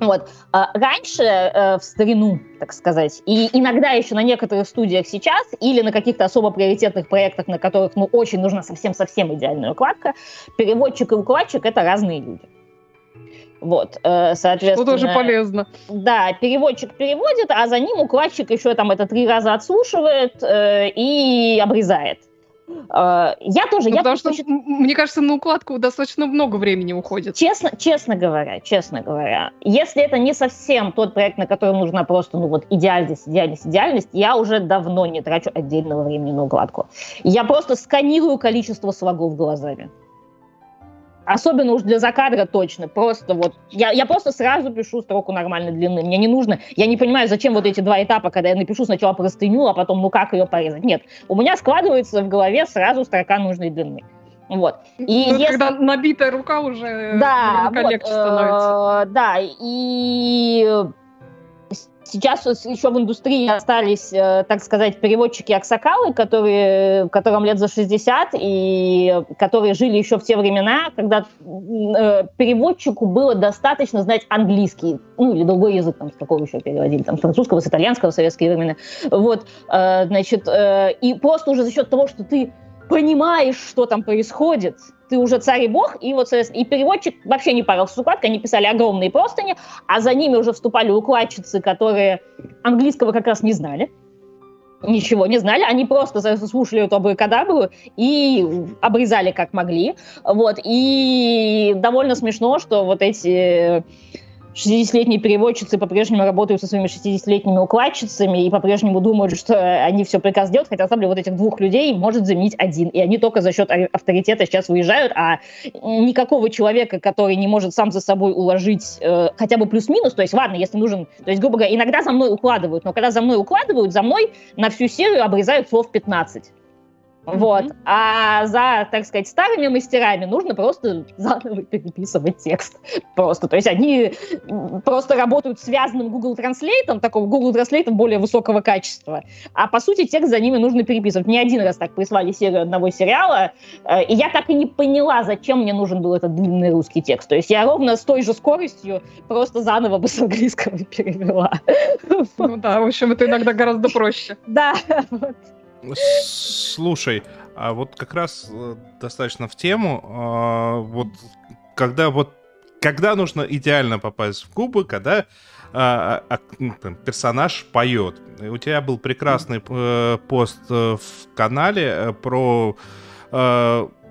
[SPEAKER 3] Вот. А раньше, э, в старину, так сказать, и иногда еще на некоторых студиях сейчас, или на каких-то особо приоритетных проектах, на которых ну, очень нужна совсем-совсем идеальная укладка, переводчик и укладчик — это разные люди. Вот, э, соответственно...
[SPEAKER 2] Что тоже полезно.
[SPEAKER 3] Да, переводчик переводит, а за ним укладчик еще там это три раза отслушивает э, и обрезает.
[SPEAKER 2] А, я тоже, ну, я потому что, мне кажется, на укладку достаточно много времени уходит.
[SPEAKER 3] Честно, честно говоря, честно говоря, если это не совсем тот проект, на котором нужна просто, ну вот, идеальность, идеальность, идеальность, я уже давно не трачу отдельного времени на укладку. Я просто сканирую количество слогов глазами. Особенно уж для закадра точно. Просто вот я, я просто сразу пишу строку нормальной длины. Мне не нужно. Я не понимаю, зачем вот эти два этапа, когда я напишу сначала простыню, а потом ну как ее порезать. Нет. У меня складывается в голове сразу строка нужной длины. Вот.
[SPEAKER 2] И ну, если... Когда набитая рука уже
[SPEAKER 3] да, вот, легче становится. Э, да, и Сейчас еще в индустрии остались, э, так сказать, переводчики-аксакалы, которые, которым лет за 60, и которые жили еще в те времена, когда э, переводчику было достаточно знать английский, ну или другой язык, там, с какого еще переводили, там, с французского, с итальянского в советские времена. Вот, э, значит, и просто уже за счет того, что ты понимаешь, что там происходит, ты уже царь и бог, и вот, и переводчик вообще не парился с укладкой, они писали огромные простыни, а за ними уже вступали укладчицы, которые английского как раз не знали, ничего не знали, они просто слушали эту абракадабру и обрезали как могли, вот, и довольно смешно, что вот эти 60-летние переводчицы по-прежнему работают со своими 60-летними укладчицами и по-прежнему думают, что они все прекрасно делают, хотя на вот этих двух людей может заменить один. И они только за счет авторитета сейчас выезжают, а никакого человека, который не может сам за собой уложить э, хотя бы плюс-минус, то есть ладно, если нужен, то есть, грубо говоря, иногда за мной укладывают, но когда за мной укладывают, за мной на всю серию обрезают слов 15. Вот. Mm-hmm. А за, так сказать, старыми мастерами нужно просто заново переписывать текст. Просто. То есть они просто работают связанным Google Translate, такого Google Translate более высокого качества. А по сути текст за ними нужно переписывать. Не один раз так прислали серию одного сериала, э, и я так и не поняла, зачем мне нужен был этот длинный русский текст. То есть я ровно с той же скоростью просто заново бы с английского перевела.
[SPEAKER 2] Ну да, в общем, это иногда гораздо проще.
[SPEAKER 3] Да,
[SPEAKER 4] Слушай, а вот как раз э, достаточно в тему, а, вот когда вот когда нужно идеально попасть в губы, когда а, а, ну, там, персонаж поет. У тебя был прекрасный э, пост э, в канале про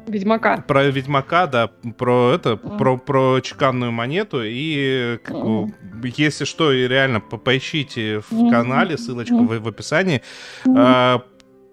[SPEAKER 2] Ведьмака.
[SPEAKER 4] Про Ведьмака, да, про это, mm. про, про чеканную монету. И как, mm. если что, и реально поищите в mm. канале, ссылочка mm. в, в описании. Mm. А,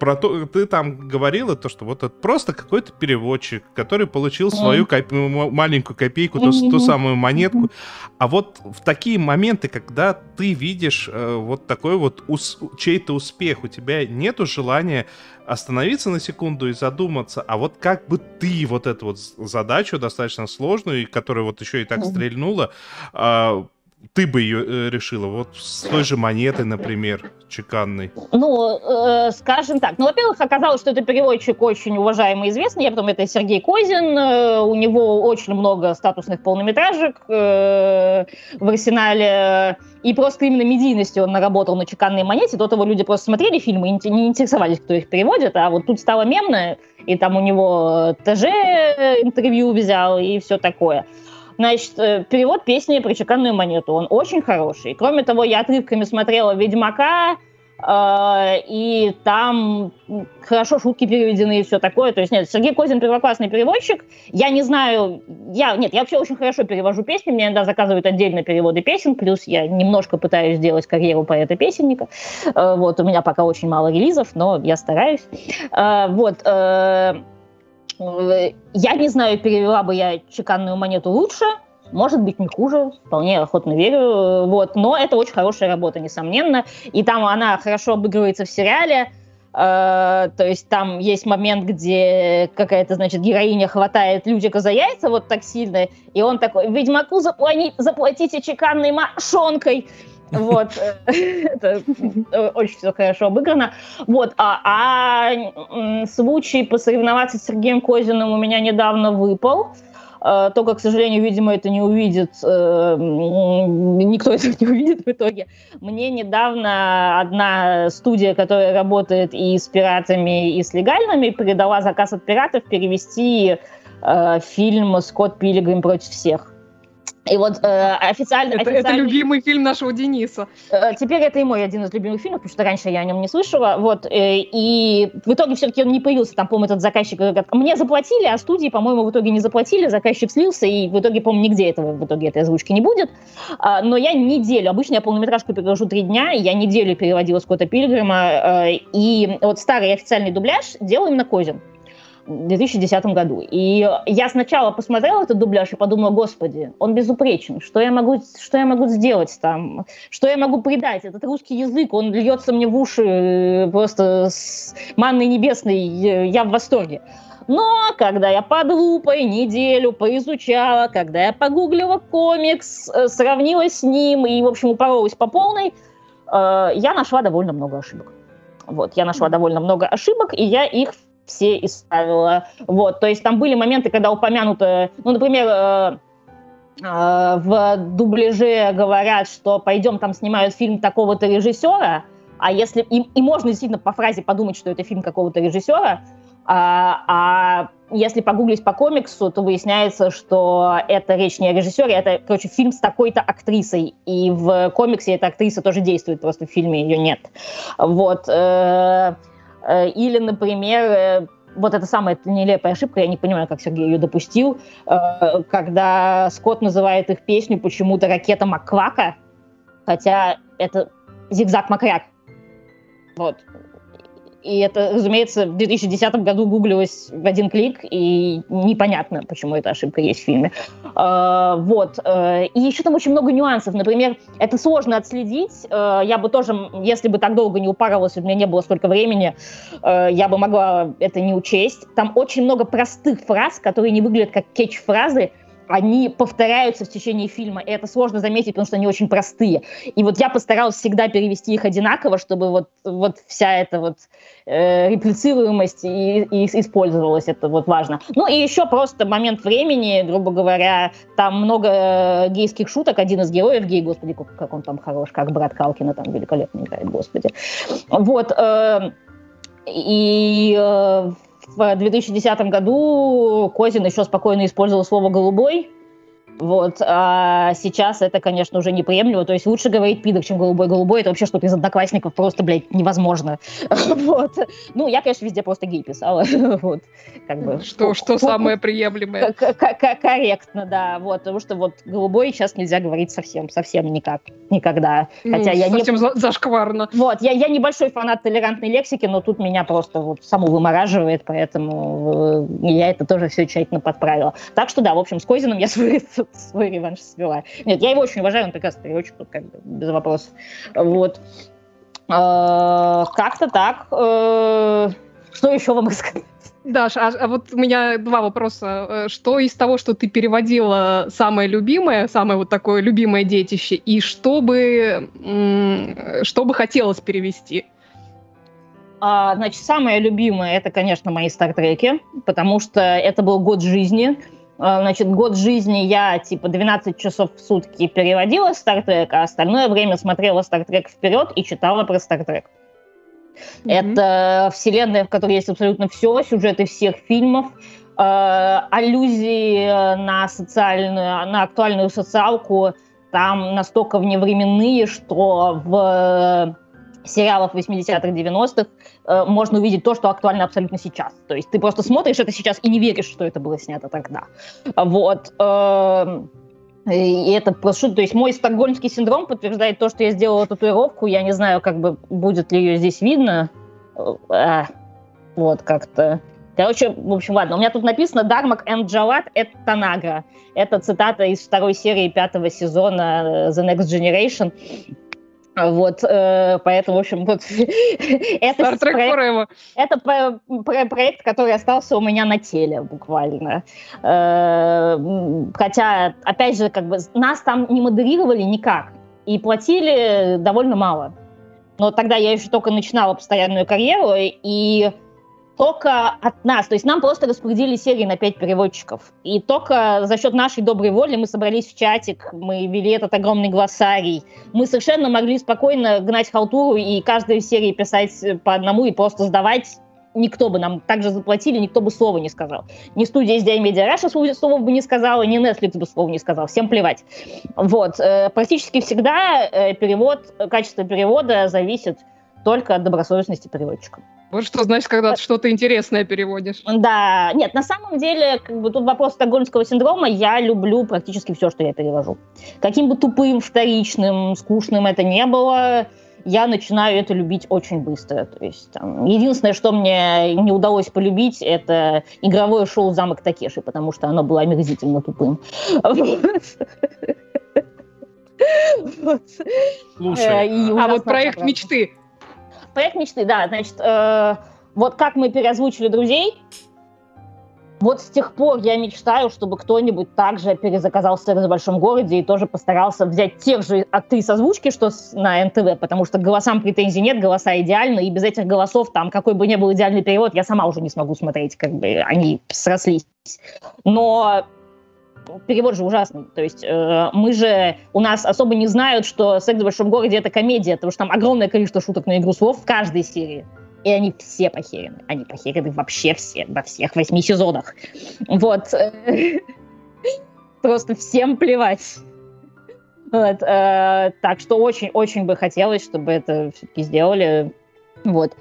[SPEAKER 4] про то, ты там говорила, то, что вот это просто какой-то переводчик, который получил свою коп... маленькую копейку, ту, ту самую монетку. А вот в такие моменты, когда ты видишь э, вот такой вот ус... чей-то успех, у тебя нету желания остановиться на секунду и задуматься, а вот как бы ты вот эту вот задачу достаточно сложную, которая вот еще и так стрельнула, э, ты бы ее э, решила? Вот с той же монетой, например, чеканной.
[SPEAKER 3] Ну, э, скажем так. Ну, во-первых, оказалось, что это переводчик очень уважаемый и известный. Я потом это Сергей Козин. Э, у него очень много статусных полнометражек э, в арсенале. И просто именно медийностью он наработал на чеканной монете. До того люди просто смотрели фильмы и не интересовались, кто их переводит. А вот тут стало мемно, и там у него ТЖ интервью взял, и все такое. Значит, э, перевод песни про чеканную монету, он очень хороший. Кроме того, я отрывками смотрела «Ведьмака», э, и там хорошо шутки переведены и все такое. То есть нет, Сергей Козин первоклассный переводчик. Я не знаю, я нет, я вообще очень хорошо перевожу песни, мне иногда заказывают отдельно переводы песен, плюс я немножко пытаюсь сделать карьеру поэта-песенника. Э, вот, у меня пока очень мало релизов, но я стараюсь. Вот, Э, я не знаю, перевела бы я чеканную монету лучше, может быть, не хуже, вполне охотно верю, вот, но это очень хорошая работа, несомненно, и там она хорошо обыгрывается в сериале, Uh, то есть там есть момент, где какая-то, значит, героиня хватает Людика за яйца вот так сильно, и он такой, Ведьмаку заплани, заплатите чеканной мошонкой. Вот, это очень все хорошо обыграно. Вот, а, а случай посоревноваться с Сергеем Козиным у меня недавно выпал. Uh, только, к сожалению, видимо, это не увидит, uh, никто это не увидит в итоге. Мне недавно одна студия, которая работает и с пиратами, и с легальными, передала заказ от пиратов перевести uh, фильм «Скотт Пилигрим против всех». И вот э, официально...
[SPEAKER 2] Это,
[SPEAKER 3] официально...
[SPEAKER 2] это любимый фильм нашего Дениса.
[SPEAKER 3] Э, теперь это и мой один из любимых фильмов, потому что раньше я о нем не слышала. Вот, э, и в итоге все-таки он не появился. Там, по-моему, этот заказчик говорит, мне заплатили, а студии, по-моему, в итоге не заплатили, заказчик слился, и в итоге, по-моему, нигде этого в итоге этой озвучки не будет. А, но я неделю, обычно я полнометражку перевожу три дня, я неделю переводила Скотта Пилигрима, э, и вот старый официальный дубляж делал именно Козин. В 2010 году. И я сначала посмотрела этот дубляж и подумала, господи, он безупречен. Что я могу, что я могу сделать там? Что я могу придать? Этот русский язык, он льется мне в уши э, просто с манной небесной. Я в восторге. Но когда я под лупой неделю поизучала, когда я погуглила комикс, э, сравнила с ним и, в общем, упоролась по полной, э, я нашла довольно много ошибок. Вот, я нашла довольно много ошибок, и я их все исправила. Вот, то есть там были моменты, когда упомянуто, ну, например, э, э, в дубляже говорят, что пойдем там снимают фильм такого-то режиссера, а если и, и можно действительно по фразе подумать, что это фильм какого-то режиссера, А, а если погуглить по комиксу, то выясняется, что это речь не о режиссере, это, короче, фильм с такой-то актрисой. И в комиксе эта актриса тоже действует, просто в фильме ее нет. Вот. Э, э, или, например, э, вот эта самая нелепая ошибка, я не понимаю, как Сергей ее допустил, когда Скотт называет их песню почему-то «Ракета Макквака», хотя это «Зигзаг Макрак». Вот. И это, разумеется, в 2010 году гуглилось в один клик, и непонятно, почему эта ошибка есть в фильме. Uh, вот. Uh, и еще там очень много нюансов. Например, это сложно отследить. Uh, я бы тоже, если бы так долго не упарывалась, у меня не было столько времени, я бы могла это не учесть. Там очень много простых фраз, которые не выглядят как кетч-фразы, они повторяются в течение фильма, и это сложно заметить, потому что они очень простые. И вот я постаралась всегда перевести их одинаково, чтобы вот, вот вся эта вот э, реплицируемость и, и использовалась, это вот важно. Ну и еще просто момент времени, грубо говоря, там много э, гейских шуток, один из героев гей, господи, как, как он там хорош, как брат Калкина там великолепно играет, господи. Вот, э, и э, в 2010 году Козин еще спокойно использовал слово «голубой», вот. А сейчас это, конечно, уже неприемлемо. То есть лучше говорить пидор, чем голубой-голубой. Это вообще что-то из одноклассников просто, блядь, невозможно. вот. Ну, я, конечно, везде просто гей писала. вот.
[SPEAKER 2] Как бы. Что, что самое приемлемое?
[SPEAKER 3] Корректно, да. Вот. Потому что вот голубой сейчас нельзя говорить совсем, совсем никак. Никогда.
[SPEAKER 2] Ну, Хотя я совсем не... зашкварно.
[SPEAKER 3] Вот. Я, я небольшой фанат толерантной лексики, но тут меня просто вот саму вымораживает, поэтому э, я это тоже все тщательно подправила. Так что да, в общем, с Козиным я свой свой реванш свела. Нет, я его очень уважаю, он прекрасный переводчик, как бы без вопросов. Вот. Э, как-то так. Э, что еще вам рассказать?
[SPEAKER 2] Даш, а, а вот у меня два вопроса. Э, что из того, что ты переводила, самое любимое, самое вот такое любимое детище, и что бы, что бы хотелось перевести?
[SPEAKER 3] А, значит, самое любимое это, конечно, мои стартреки, потому что это был год жизни. А, значит, год жизни я типа 12 часов в сутки переводила Стартрек, а остальное время смотрела Стартрек вперед и читала про Стартрек. Mm-hmm. Это вселенная, в которой есть абсолютно все, сюжеты всех фильмов, э, аллюзии на социальную, на актуальную социалку там настолько вневременные, что в сериалов 80-х, 90-х э, можно увидеть то, что актуально абсолютно сейчас. То есть ты просто смотришь это сейчас и не веришь, что это было снято тогда. Вот. Э, и это просто То есть мой стокгольмский синдром подтверждает то, что я сделала татуировку. Я не знаю, как бы будет ли ее здесь видно. А, вот как-то. Короче, в общем, ладно. У меня тут написано «Дармак энд Джават — это Танагра». Это цитата из второй серии пятого сезона э, The Next Generation. Вот, э, поэтому, в общем, вот это, проект, это про, про, проект, который остался у меня на теле буквально. Э, хотя, опять же, как бы нас там не модерировали никак и платили довольно мало. Но тогда я еще только начинала постоянную карьеру, и только от нас. То есть нам просто распределили серии на пять переводчиков. И только за счет нашей доброй воли мы собрались в чатик, мы вели этот огромный глоссарий. Мы совершенно могли спокойно гнать халтуру и каждой серии писать по одному и просто сдавать никто бы нам также заплатили, никто бы слова не сказал. Ни студия SDI Media Russia слова бы не сказала, ни Netflix бы слова не сказал. Всем плевать. Вот. Э, практически всегда э, перевод, качество перевода зависит только от добросовестности переводчика.
[SPEAKER 2] Вот что значит, когда ты что-то интересное переводишь.
[SPEAKER 3] Да, нет, на самом деле, как бы тут вопрос стокгольмского синдрома, я люблю практически все, что я перевожу. Каким бы тупым, вторичным, скучным это не было, я начинаю это любить очень быстро. То есть, там, единственное, что мне не удалось полюбить, это игровое шоу «Замок Такеши», потому что оно было омерзительно тупым.
[SPEAKER 2] Слушай, э, а вот проект мечты
[SPEAKER 3] проект мечты, да, значит, э, вот как мы переозвучили друзей, вот с тех пор я мечтаю, чтобы кто-нибудь также перезаказал секс в большом городе и тоже постарался взять тех же актрис озвучки, что на НТВ, потому что голосам претензий нет, голоса идеальны, и без этих голосов, там, какой бы ни был идеальный перевод, я сама уже не смогу смотреть, как бы они срослись. Но перевод же ужасный. То есть э, мы же, у нас особо не знают, что «Секс в большом городе» — это комедия, потому что там огромное количество шуток на игру слов в каждой серии. И они все похерены. Они похерены вообще все, во всех восьми сезонах. Вот. Просто всем плевать. Э, так что очень-очень бы хотелось, чтобы это все-таки сделали. Вот.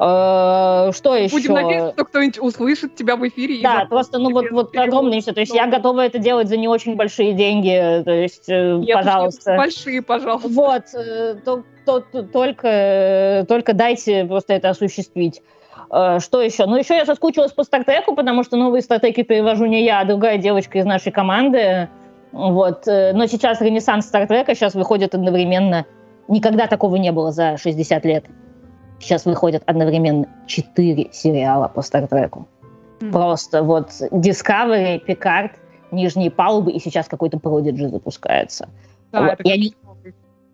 [SPEAKER 3] Э, что еще?
[SPEAKER 2] Будем надеяться, что кто-нибудь услышит тебя в эфире.
[SPEAKER 3] Да, просто, ну вот, вот огромное все. То есть я готова это делать за не очень большие деньги. То есть, э, пожалуйста.
[SPEAKER 2] Большие, пожалуйста.
[SPEAKER 3] Вот, э, то, то, то, только, только дайте просто это осуществить. Что еще? Ну, еще я соскучилась по Стартреку, потому что новые стратеги перевожу не я, а другая девочка из нашей команды. Вот. Но сейчас ренессанс Стартрека сейчас выходит одновременно. Никогда такого не было за 60 лет. Сейчас выходят одновременно четыре сериала по Стартреку. Mm. Просто вот Discovery, Picard, Нижние палубы, и сейчас какой-то Prodigy запускается. Да, вот. это они...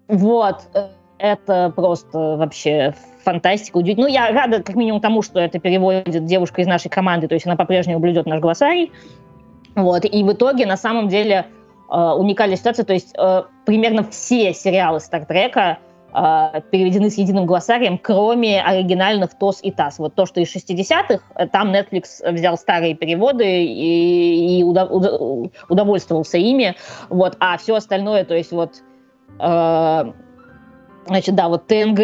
[SPEAKER 3] Вот, э, это просто вообще фантастика. Ну, я рада как минимум тому, что это переводит девушка из нашей команды, то есть она по-прежнему блюдет наш глоссарий. Вот, и в итоге, на самом деле, э, уникальная ситуация, то есть э, примерно все сериалы Стартрека э, переведены с единым глоссарием, кроме оригинальных ТОС и ТАС. Вот то, что из 60-х, э, там Netflix взял старые переводы и, и удов, удовольствовался ими, вот, а все остальное, то есть вот э, Значит, да, вот ТНГ,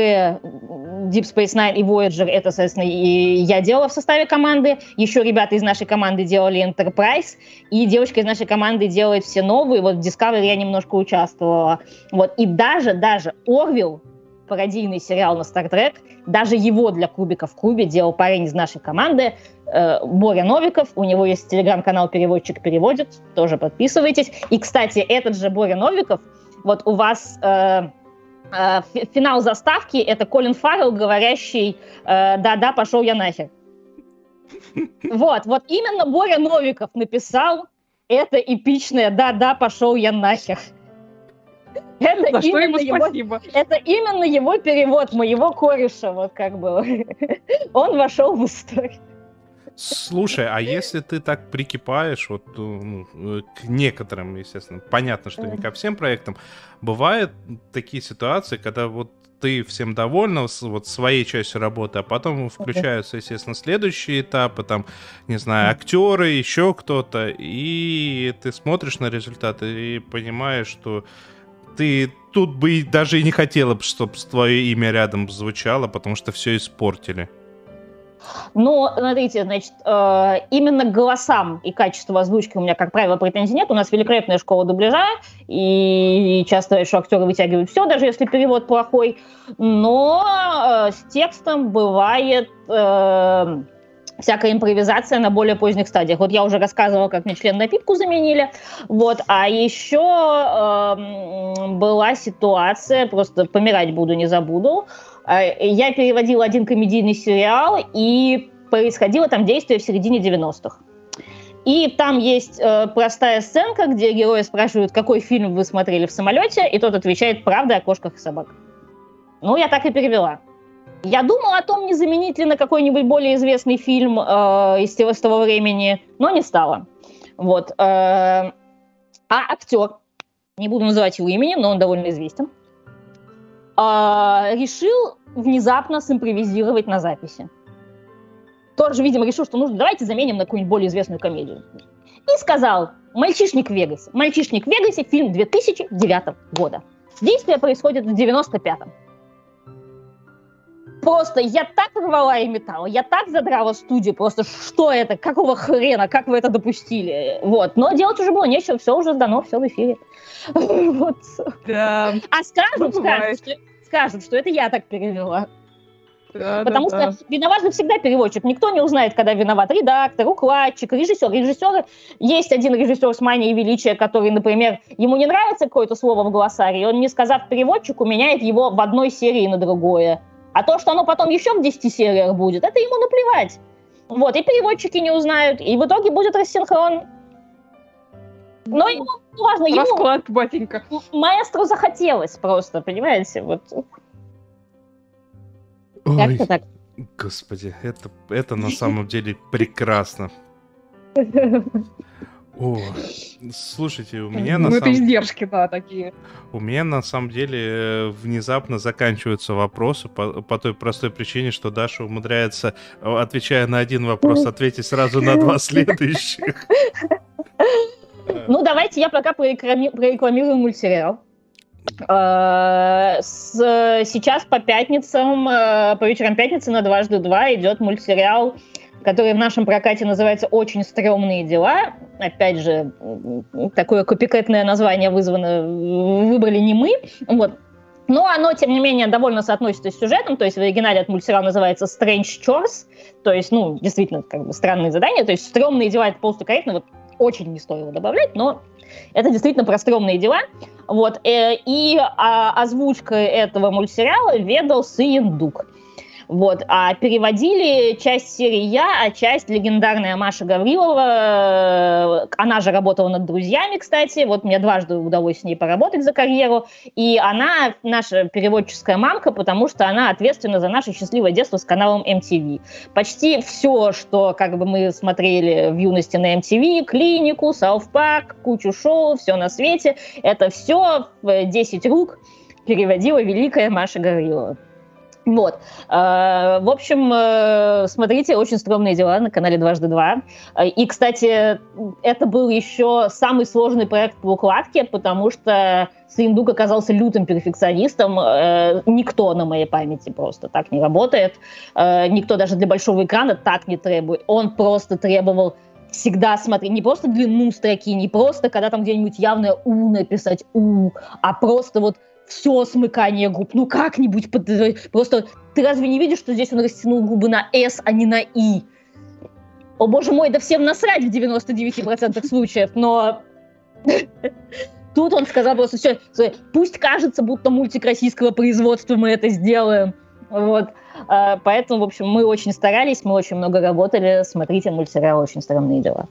[SPEAKER 3] Deep Space Nine и Voyager, это, соответственно, и я делала в составе команды. Еще ребята из нашей команды делали Enterprise, и девочка из нашей команды делает все новые. Вот в Discovery я немножко участвовала. Вот, и даже, даже Орвилл, пародийный сериал на Star Trek, даже его для Кубика в Кубе делал парень из нашей команды, э, Боря Новиков. У него есть телеграм-канал «Переводчик переводит», тоже подписывайтесь. И, кстати, этот же Боря Новиков, вот у вас... Э, финал заставки — это Колин Фаррелл, говорящий э, «Да-да, пошел я нахер». Вот, вот именно Боря Новиков написал это эпичное «Да-да, пошел я нахер».
[SPEAKER 2] Это За что ему спасибо.
[SPEAKER 3] Его, это именно его перевод моего кореша, вот как бы. Он вошел в историю.
[SPEAKER 4] Слушай, а если ты так прикипаешь вот ну, э, к некоторым, естественно, понятно, что не ко всем проектам, бывают такие ситуации, когда вот ты всем довольна вот своей частью работы, а потом включаются, естественно, следующие этапы, там, не знаю, актеры, еще кто-то, и ты смотришь на результаты и понимаешь, что ты тут бы даже и не хотела, чтобы твое имя рядом звучало, потому что все испортили.
[SPEAKER 3] Но, смотрите, значит, э, именно голосам и качеству озвучки у меня, как правило, претензий нет. У нас великолепная школа дубляжа, и часто что актеры вытягивают все, даже если перевод плохой. Но э, с текстом бывает э, всякая импровизация на более поздних стадиях. Вот я уже рассказывала, как мне член напитку заменили. Вот. А еще э, была ситуация, просто помирать буду, не забуду, я переводила один комедийный сериал, и происходило там действие в середине 90-х. И там есть э, простая сценка, где герои спрашивают, какой фильм вы смотрели в самолете, и тот отвечает «Правда о кошках и собаках». Ну, я так и перевела. Я думала о том, не заменить ли на какой-нибудь более известный фильм э, из того, с того времени, но не стала. Вот. Э, а актер, не буду называть его именем, но он довольно известен, э, решил внезапно симпровизировать на записи. Тоже, видимо, решил, что нужно, давайте заменим на какую-нибудь более известную комедию. И сказал, «Мальчишник в Вегасе». «Мальчишник в Вегасе» фильм 2009 года. Действие происходит в 95-м. Просто я так рвала и металла, я так задрала студию, просто что это, какого хрена, как вы это допустили? Вот, но делать уже было нечего, все уже сдано, все в эфире. Вот. Да. А скажут, скажут, что, скажут, что это я так перевела. Да, Потому да, что да. виноват же всегда переводчик. Никто не узнает, когда виноват редактор, укладчик, режиссер. Режиссер есть один режиссер с манией величия, который, например, ему не нравится какое-то слово в глоссарии, он, не сказав переводчику, меняет его в одной серии на другое. А то, что оно потом еще в 10 сериях будет, это ему наплевать. Вот, и переводчики не узнают, и в итоге будет рассинхрон. Но ему ну, важно, ему...
[SPEAKER 2] Расклад, батенька.
[SPEAKER 3] Маэстру захотелось просто, понимаете? Вот.
[SPEAKER 4] Ой, так. Господи, это, это на самом деле прекрасно. О, слушайте, у меня на
[SPEAKER 2] Ну, это
[SPEAKER 4] самом
[SPEAKER 2] издержки, да, такие.
[SPEAKER 4] у меня на самом деле э, внезапно заканчиваются вопросы по, по той простой причине, что Даша умудряется, э, отвечая на один вопрос, ответить сразу на два следующих.
[SPEAKER 3] Ну, давайте я пока прореклами- прорекламирую мультсериал. С- Сейчас по пятницам, э, по вечерам пятницы на дважды два идет мультсериал, который в нашем прокате называется «Очень стрёмные дела». Опять же, такое копикетное название вызвано, выбрали не мы. Вот. Но оно, тем не менее, довольно соотносится с сюжетом, то есть в оригинале этот мультсериал называется Strange Chores, то есть, ну, действительно, как бы странные задания, то есть стрёмные дела это полностью корректно, вот очень не стоило добавлять, но это действительно про стрёмные дела. Вот. э, И а, озвучкой этого мультсериала ведал Сиен Дук. Вот. А переводили часть серии я, а часть легендарная Маша Гаврилова. Она же работала над «Друзьями», кстати. Вот мне дважды удалось с ней поработать за карьеру. И она наша переводческая мамка, потому что она ответственна за наше счастливое детство с каналом MTV. Почти все, что как бы мы смотрели в юности на MTV, клинику, South Park, кучу шоу, все на свете, это все в 10 рук переводила великая Маша Гаврилова. Вот. Э, В общем, э, смотрите «Очень стрёмные дела» на канале «Дважды два». Э, И, кстати, это был еще самый сложный проект по укладке, потому что Саиндук оказался лютым перфекционистом. Никто на моей памяти просто так не работает. Никто даже для большого экрана так не требует. Он просто требовал всегда смотреть, не просто длину строки, не просто, когда там где-нибудь явное «у» написать «у», а просто вот все смыкание губ, ну как-нибудь, под- просто ты разве не видишь, что здесь он растянул губы на «с», а не на «и»? О боже мой, да всем насрать в 99% случаев, но тут он сказал просто все, пусть кажется, будто мультик российского производства мы это сделаем. Вот. А, Поэтому, в общем, мы очень старались, мы очень много работали. Смотрите мультсериал «Очень странные дела».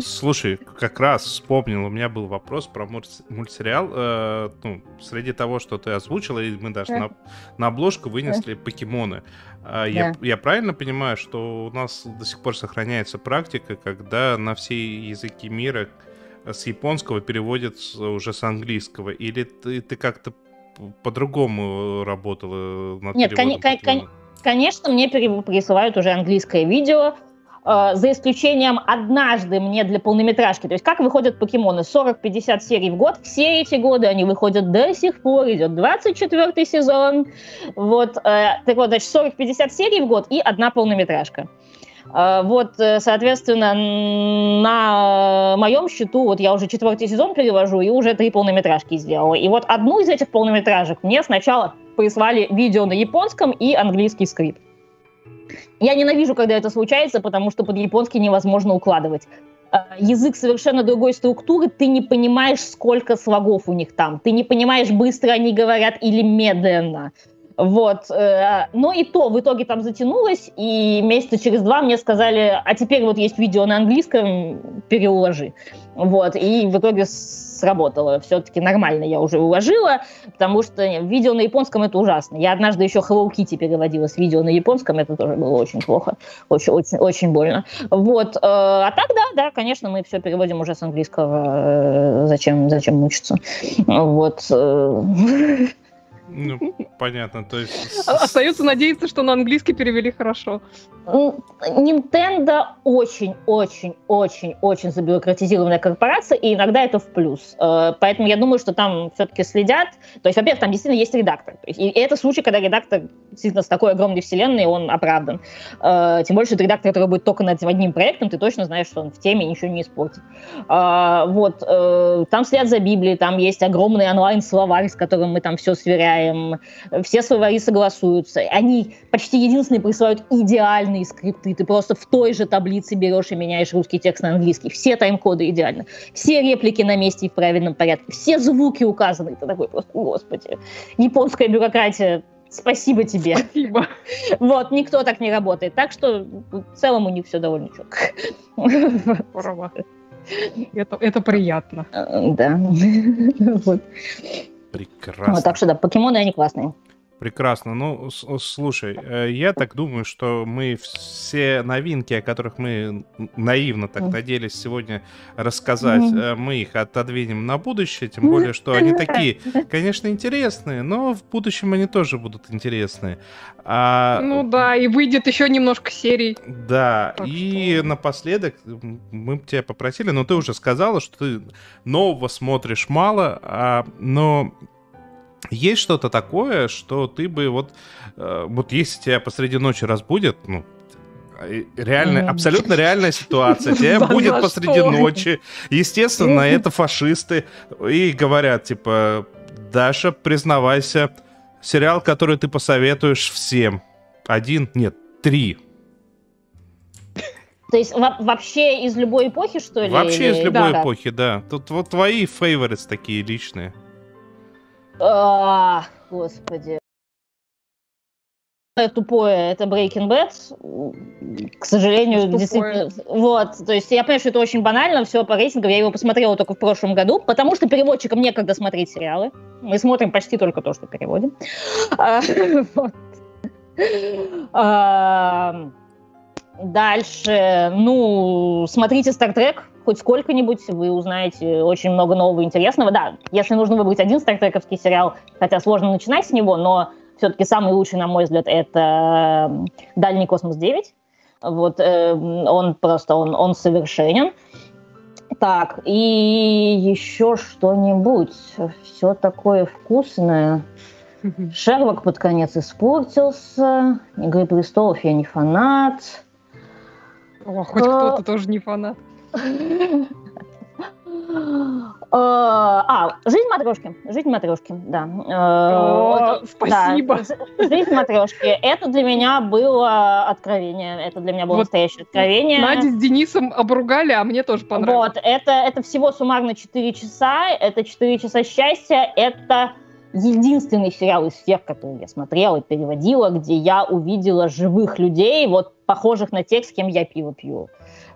[SPEAKER 4] Слушай, как раз вспомнил, у меня был вопрос про мульт- мультсериал. Э, ну, среди того, что ты озвучила, и мы даже
[SPEAKER 3] Да.
[SPEAKER 4] на, на обложку вынесли покемоны. А я,
[SPEAKER 3] Да.
[SPEAKER 4] я правильно понимаю, что у нас до сих пор сохраняется практика, когда на все языки мира с японского переводится уже с английского? Или ты, ты как-то по-другому работала над
[SPEAKER 3] Нет, кон-
[SPEAKER 4] покемонов?
[SPEAKER 3] Конечно, мне присылают уже английское видео, э, за исключением однажды мне для полнометражки. То есть как выходят покемоны? 40-50 серий в год. Все эти годы они выходят до сих пор. Идет 24 сезон. Вот. э, так вот, значит, 40-50 серий в год и одна полнометражка. Э, Вот, э, соответственно, на моем счету, вот я уже четвертый сезон перевожу и уже три полнометражки сделала. И вот одну из этих полнометражек мне сначала прислали видео на японском и английский скрипт. Я ненавижу, когда это случается, потому что под японский невозможно укладывать. Э, Язык совершенно другой структуры, ты не понимаешь, сколько слогов у них там, ты не понимаешь, быстро они говорят или медленно. Вот. э, Но и то в итоге там затянулось, и месяца через два мне сказали, а теперь вот есть видео на английском, переуложи. Вот. И в итоге сработало. Все-таки нормально я уже уложила, потому что видео на японском это ужасно. Я однажды еще Hello Kitty переводила с видео на японском, это тоже было очень плохо, очень, очень, очень больно. Вот. э, А так, да, да, конечно, мы все переводим уже с английского. э, Зачем, зачем мучиться? Вот. э,
[SPEAKER 4] Ну, понятно, то есть...
[SPEAKER 2] А- Остается надеяться, что на английский перевели хорошо.
[SPEAKER 3] Nintendo очень-очень-очень-очень забюрократизированная корпорация, и иногда это в плюс. Э, Поэтому я думаю, что там все-таки следят. То есть, во-первых, там действительно есть редактор. И это случай, когда редактор действительно с такой огромной вселенной, он оправдан. Э, Тем более, что это редактор, который будет только над одним проектом, ты точно знаешь, что он в теме ничего не испортит. А, Вот. э, Там следят за Библией, там есть огромный онлайн-словарь, с которым мы там все сверяем. Все словари согласуются. Они почти единственные присылают идеальные скрипты. Ты просто в той же таблице берешь и меняешь русский текст на английский. Все тайм-коды идеально. Все реплики на месте и в правильном порядке. Все звуки указаны. Ты такой просто, господи. Японская бюрократия, спасибо тебе.
[SPEAKER 2] Спасибо.
[SPEAKER 3] Вот, никто так не работает. Так что в целом у них все довольно четко.
[SPEAKER 2] Здорово. Это, это приятно.
[SPEAKER 3] Э, Да. Вот.
[SPEAKER 4] Прекрасно.
[SPEAKER 3] Вот, Так что да, покемоны, они классные.
[SPEAKER 4] Прекрасно. Ну, слушай, э, я так думаю, что мы все новинки, о которых мы наивно так надеялись сегодня рассказать, mm-hmm. мы их отодвинем на будущее, тем более, что они такие, конечно, интересные, но в будущем они тоже будут интересные.
[SPEAKER 2] А... Ну да, и выйдет еще немножко серий.
[SPEAKER 4] Да, так и что... напоследок мы тебя попросили, но ты уже сказала, что ты нового смотришь мало, а, но есть что-то такое, что ты бы вот... Э, вот если тебя посреди ночи разбудят, ну, э, реальная, абсолютно реальная ситуация. Тебя будет посреди ночи. Естественно, это фашисты. И говорят, типа, Даша, признавайся, сериал, который ты посоветуешь всем. Один, нет, три.
[SPEAKER 3] То есть вообще из любой эпохи, что ли?
[SPEAKER 4] Вообще из любой эпохи, да. Тут вот твои фейвориты такие личные.
[SPEAKER 3] А, господи. Тупое, это Breaking Bad. К сожалению, Тупое. действительно. Вот, то есть я понимаю, что это очень банально, все по рейтингам. Я его посмотрела только в прошлом году, потому что переводчикам некогда смотреть сериалы. Мы смотрим почти только то, что переводим. А, дальше, ну, смотрите Star Trek хоть сколько-нибудь, вы узнаете очень много нового интересного. Да, если нужно выбрать один стартековский сериал, хотя сложно начинать с него, но все-таки самый лучший, на мой взгляд, это «Дальний космос 9». Вот э, он просто, он, он совершенен. Так, и еще что-нибудь. Все такое вкусное. Шерлок под конец испортился. Игры престолов я не фанат.
[SPEAKER 2] О, хоть кто-то а, тоже не фанат.
[SPEAKER 3] А, жизнь матрешки. Жизнь матрешки, да.
[SPEAKER 2] О, спасибо.
[SPEAKER 3] Жизнь матрешки. Это для меня было откровение. Это для меня было настоящее откровение.
[SPEAKER 2] Надя с Денисом обругали, а мне тоже понравилось.
[SPEAKER 3] Вот, это, это всего суммарно 4 часа. Это 4 часа счастья. Это единственный сериал из всех, которые я смотрела и переводила, где я увидела живых людей, вот похожих на тех, с кем я пиво пью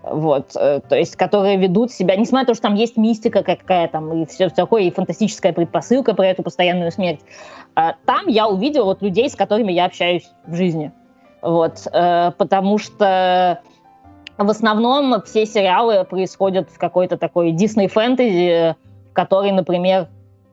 [SPEAKER 3] вот, э, то есть, которые ведут себя, несмотря на то, что там есть мистика какая там, и все такое, и фантастическая предпосылка про эту постоянную смерть, э, там я увидела вот людей, с которыми я общаюсь в жизни, вот, э, потому что в основном все сериалы происходят в какой-то такой Дисней фэнтези, в которой, например,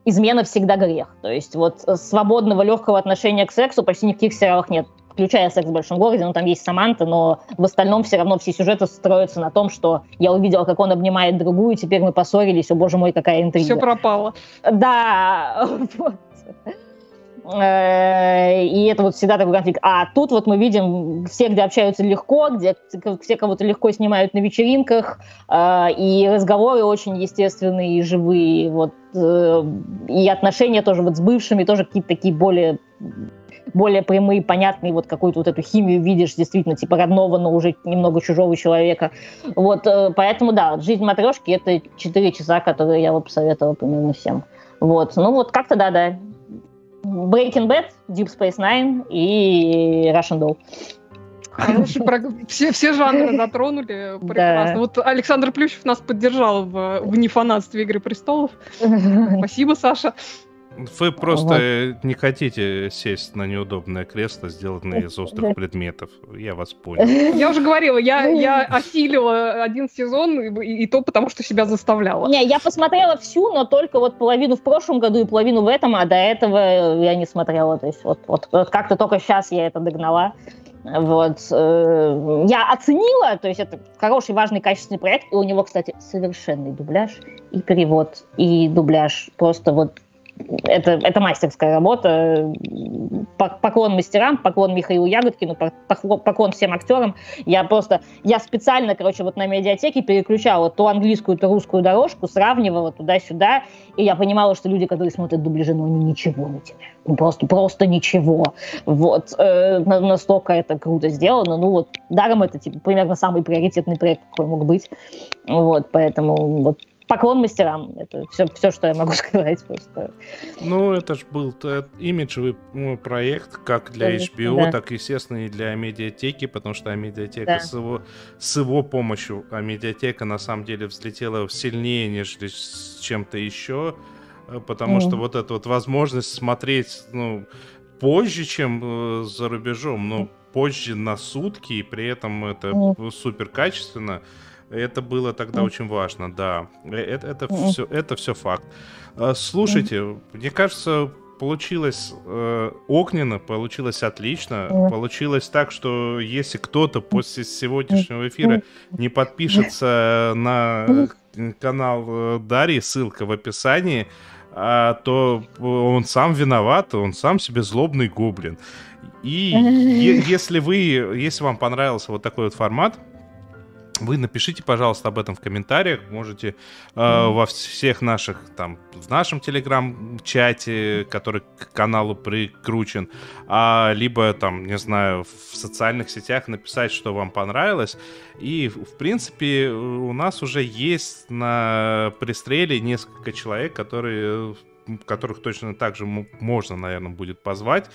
[SPEAKER 3] измена всегда грех. То есть вот свободного, легкого отношения к сексу почти ни в каких сериалах нет включая «Секс в большом городе», ну, там есть Саманта, но в остальном все равно все сюжеты строятся на том, что я увидела, как он обнимает другую, теперь мы поссорились, о боже мой, какая интрига.
[SPEAKER 2] Все пропало.
[SPEAKER 3] Да, вот. Э, и это вот всегда такой конфликт. А тут вот мы видим все, где общаются легко, где все кого-то легко снимают на вечеринках, э, и разговоры очень естественные и живые. Вот, э, и отношения тоже вот с бывшими тоже какие-то такие более более прямые, понятные, вот какую-то вот эту химию видишь, действительно, типа родного, но уже немного чужого человека. Вот, э, поэтому, да, «Жизнь матрешки» — это 4 часа, которые я бы посоветовала примерно всем. Вот, ну вот как-то да-да. Breaking Bad, Deep Space Nine и Russian Doll.
[SPEAKER 2] Хороший все, все жанры затронули. Прекрасно. Да. Вот Александр Плющев нас поддержал в, в нефанатстве Игры престолов. Спасибо, Саша.
[SPEAKER 4] Вы просто вот. не хотите сесть на неудобное кресло, сделанное из острых предметов. Я вас понял.
[SPEAKER 2] Я уже говорила, я, я осилила один сезон, и, и то потому, что себя заставляла.
[SPEAKER 3] Не, я посмотрела всю, но только вот половину в прошлом году и половину в этом, а до этого я не смотрела. То есть вот, вот, вот как-то только сейчас я это догнала. Вот. Э, я оценила, то есть это хороший, важный, качественный проект, и у него, кстати, совершенный дубляж и перевод, и дубляж. Просто вот это, это мастерская работа. Поклон мастерам, поклон Михаилу Ягодкину, поклон всем актерам. Я просто, я специально, короче, вот на медиатеке переключала то английскую, то русскую дорожку, сравнивала туда-сюда, и я понимала, что люди, которые смотрят дубляжи, ну, они ничего не теряют. Ну, просто, просто ничего. Вот. Э, настолько это круто сделано. Ну, вот, даром это, типа, примерно самый приоритетный проект, какой мог быть. Вот, поэтому вот поклон мастерам. Это все, все, что я могу сказать просто.
[SPEAKER 4] Ну, это же был имиджевый ну, проект как для HBO, да. так, естественно, и для медиатеки, потому что медиатека да. с, его, с его помощью, а медиатека на самом деле взлетела сильнее, нежели с чем-то еще, э, потому mm. что вот эта вот возможность смотреть, ну, позже, чем э, за рубежом, но позже на сутки, и при этом это супер качественно. Это было тогда mm. очень важно, да. Э, это, это, mm. все, это все факт. А, слушайте, mm. мне кажется, получилось э, огненно, получилось отлично. Mm. Получилось так, что если кто-то после сегодняшнего эфира не подпишется на канал э, Дарьи, ссылка в описании, а, то он сам виноват, он сам себе злобный гоблин. И если вы, если вам понравился вот такой вот формат, вы напишите, пожалуйста, об этом в комментариях. Можете э, во всех наших, там, в нашем телеграм-чате, который к каналу прикручен, а, либо, там, не знаю, в социальных сетях написать, что вам понравилось. И, в принципе, у нас уже есть на пристреле несколько человек, которые, которых точно так же можно, наверное, будет позвать.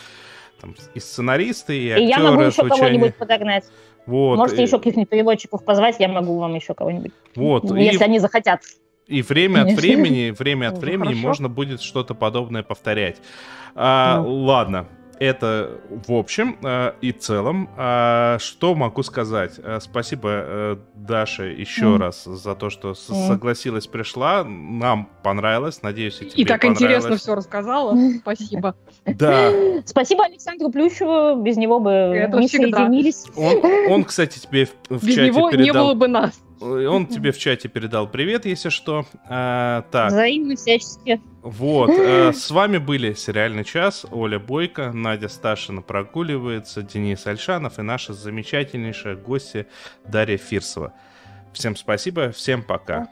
[SPEAKER 4] Там, и сценаристы, и актеры. И
[SPEAKER 3] я могу еще кого-нибудь подогнать.
[SPEAKER 4] Вот.
[SPEAKER 3] Можете и... еще каких-нибудь переводчиков позвать, я могу вам еще кого-нибудь. Вот. Если и... они захотят.
[SPEAKER 4] И время от времени, время от времени можно будет что-то подобное повторять. А, ладно, это в общем э, и целом. Э, что могу сказать? Э, спасибо, э, Даша, еще mm. раз за то, что mm. согласилась, пришла. Нам понравилось. Надеюсь, и тебе
[SPEAKER 2] И так интересно все рассказала. Спасибо.
[SPEAKER 4] Да.
[SPEAKER 3] Спасибо Александру Плющеву. Без него бы
[SPEAKER 2] это
[SPEAKER 3] не соединились.
[SPEAKER 4] Он, он, кстати, тебе в, в
[SPEAKER 2] Без
[SPEAKER 4] чате
[SPEAKER 2] него
[SPEAKER 4] передал...
[SPEAKER 2] не было бы нас.
[SPEAKER 4] Он тебе в чате передал привет, если что. А, так.
[SPEAKER 3] Взаимно всячески.
[SPEAKER 4] Вот. А, с вами были «Сериальный час». Оля Бойко, Надя Сташина прогуливается, Денис Альшанов и наша замечательнейшая гостья Дарья Фирсова. Всем спасибо, всем пока.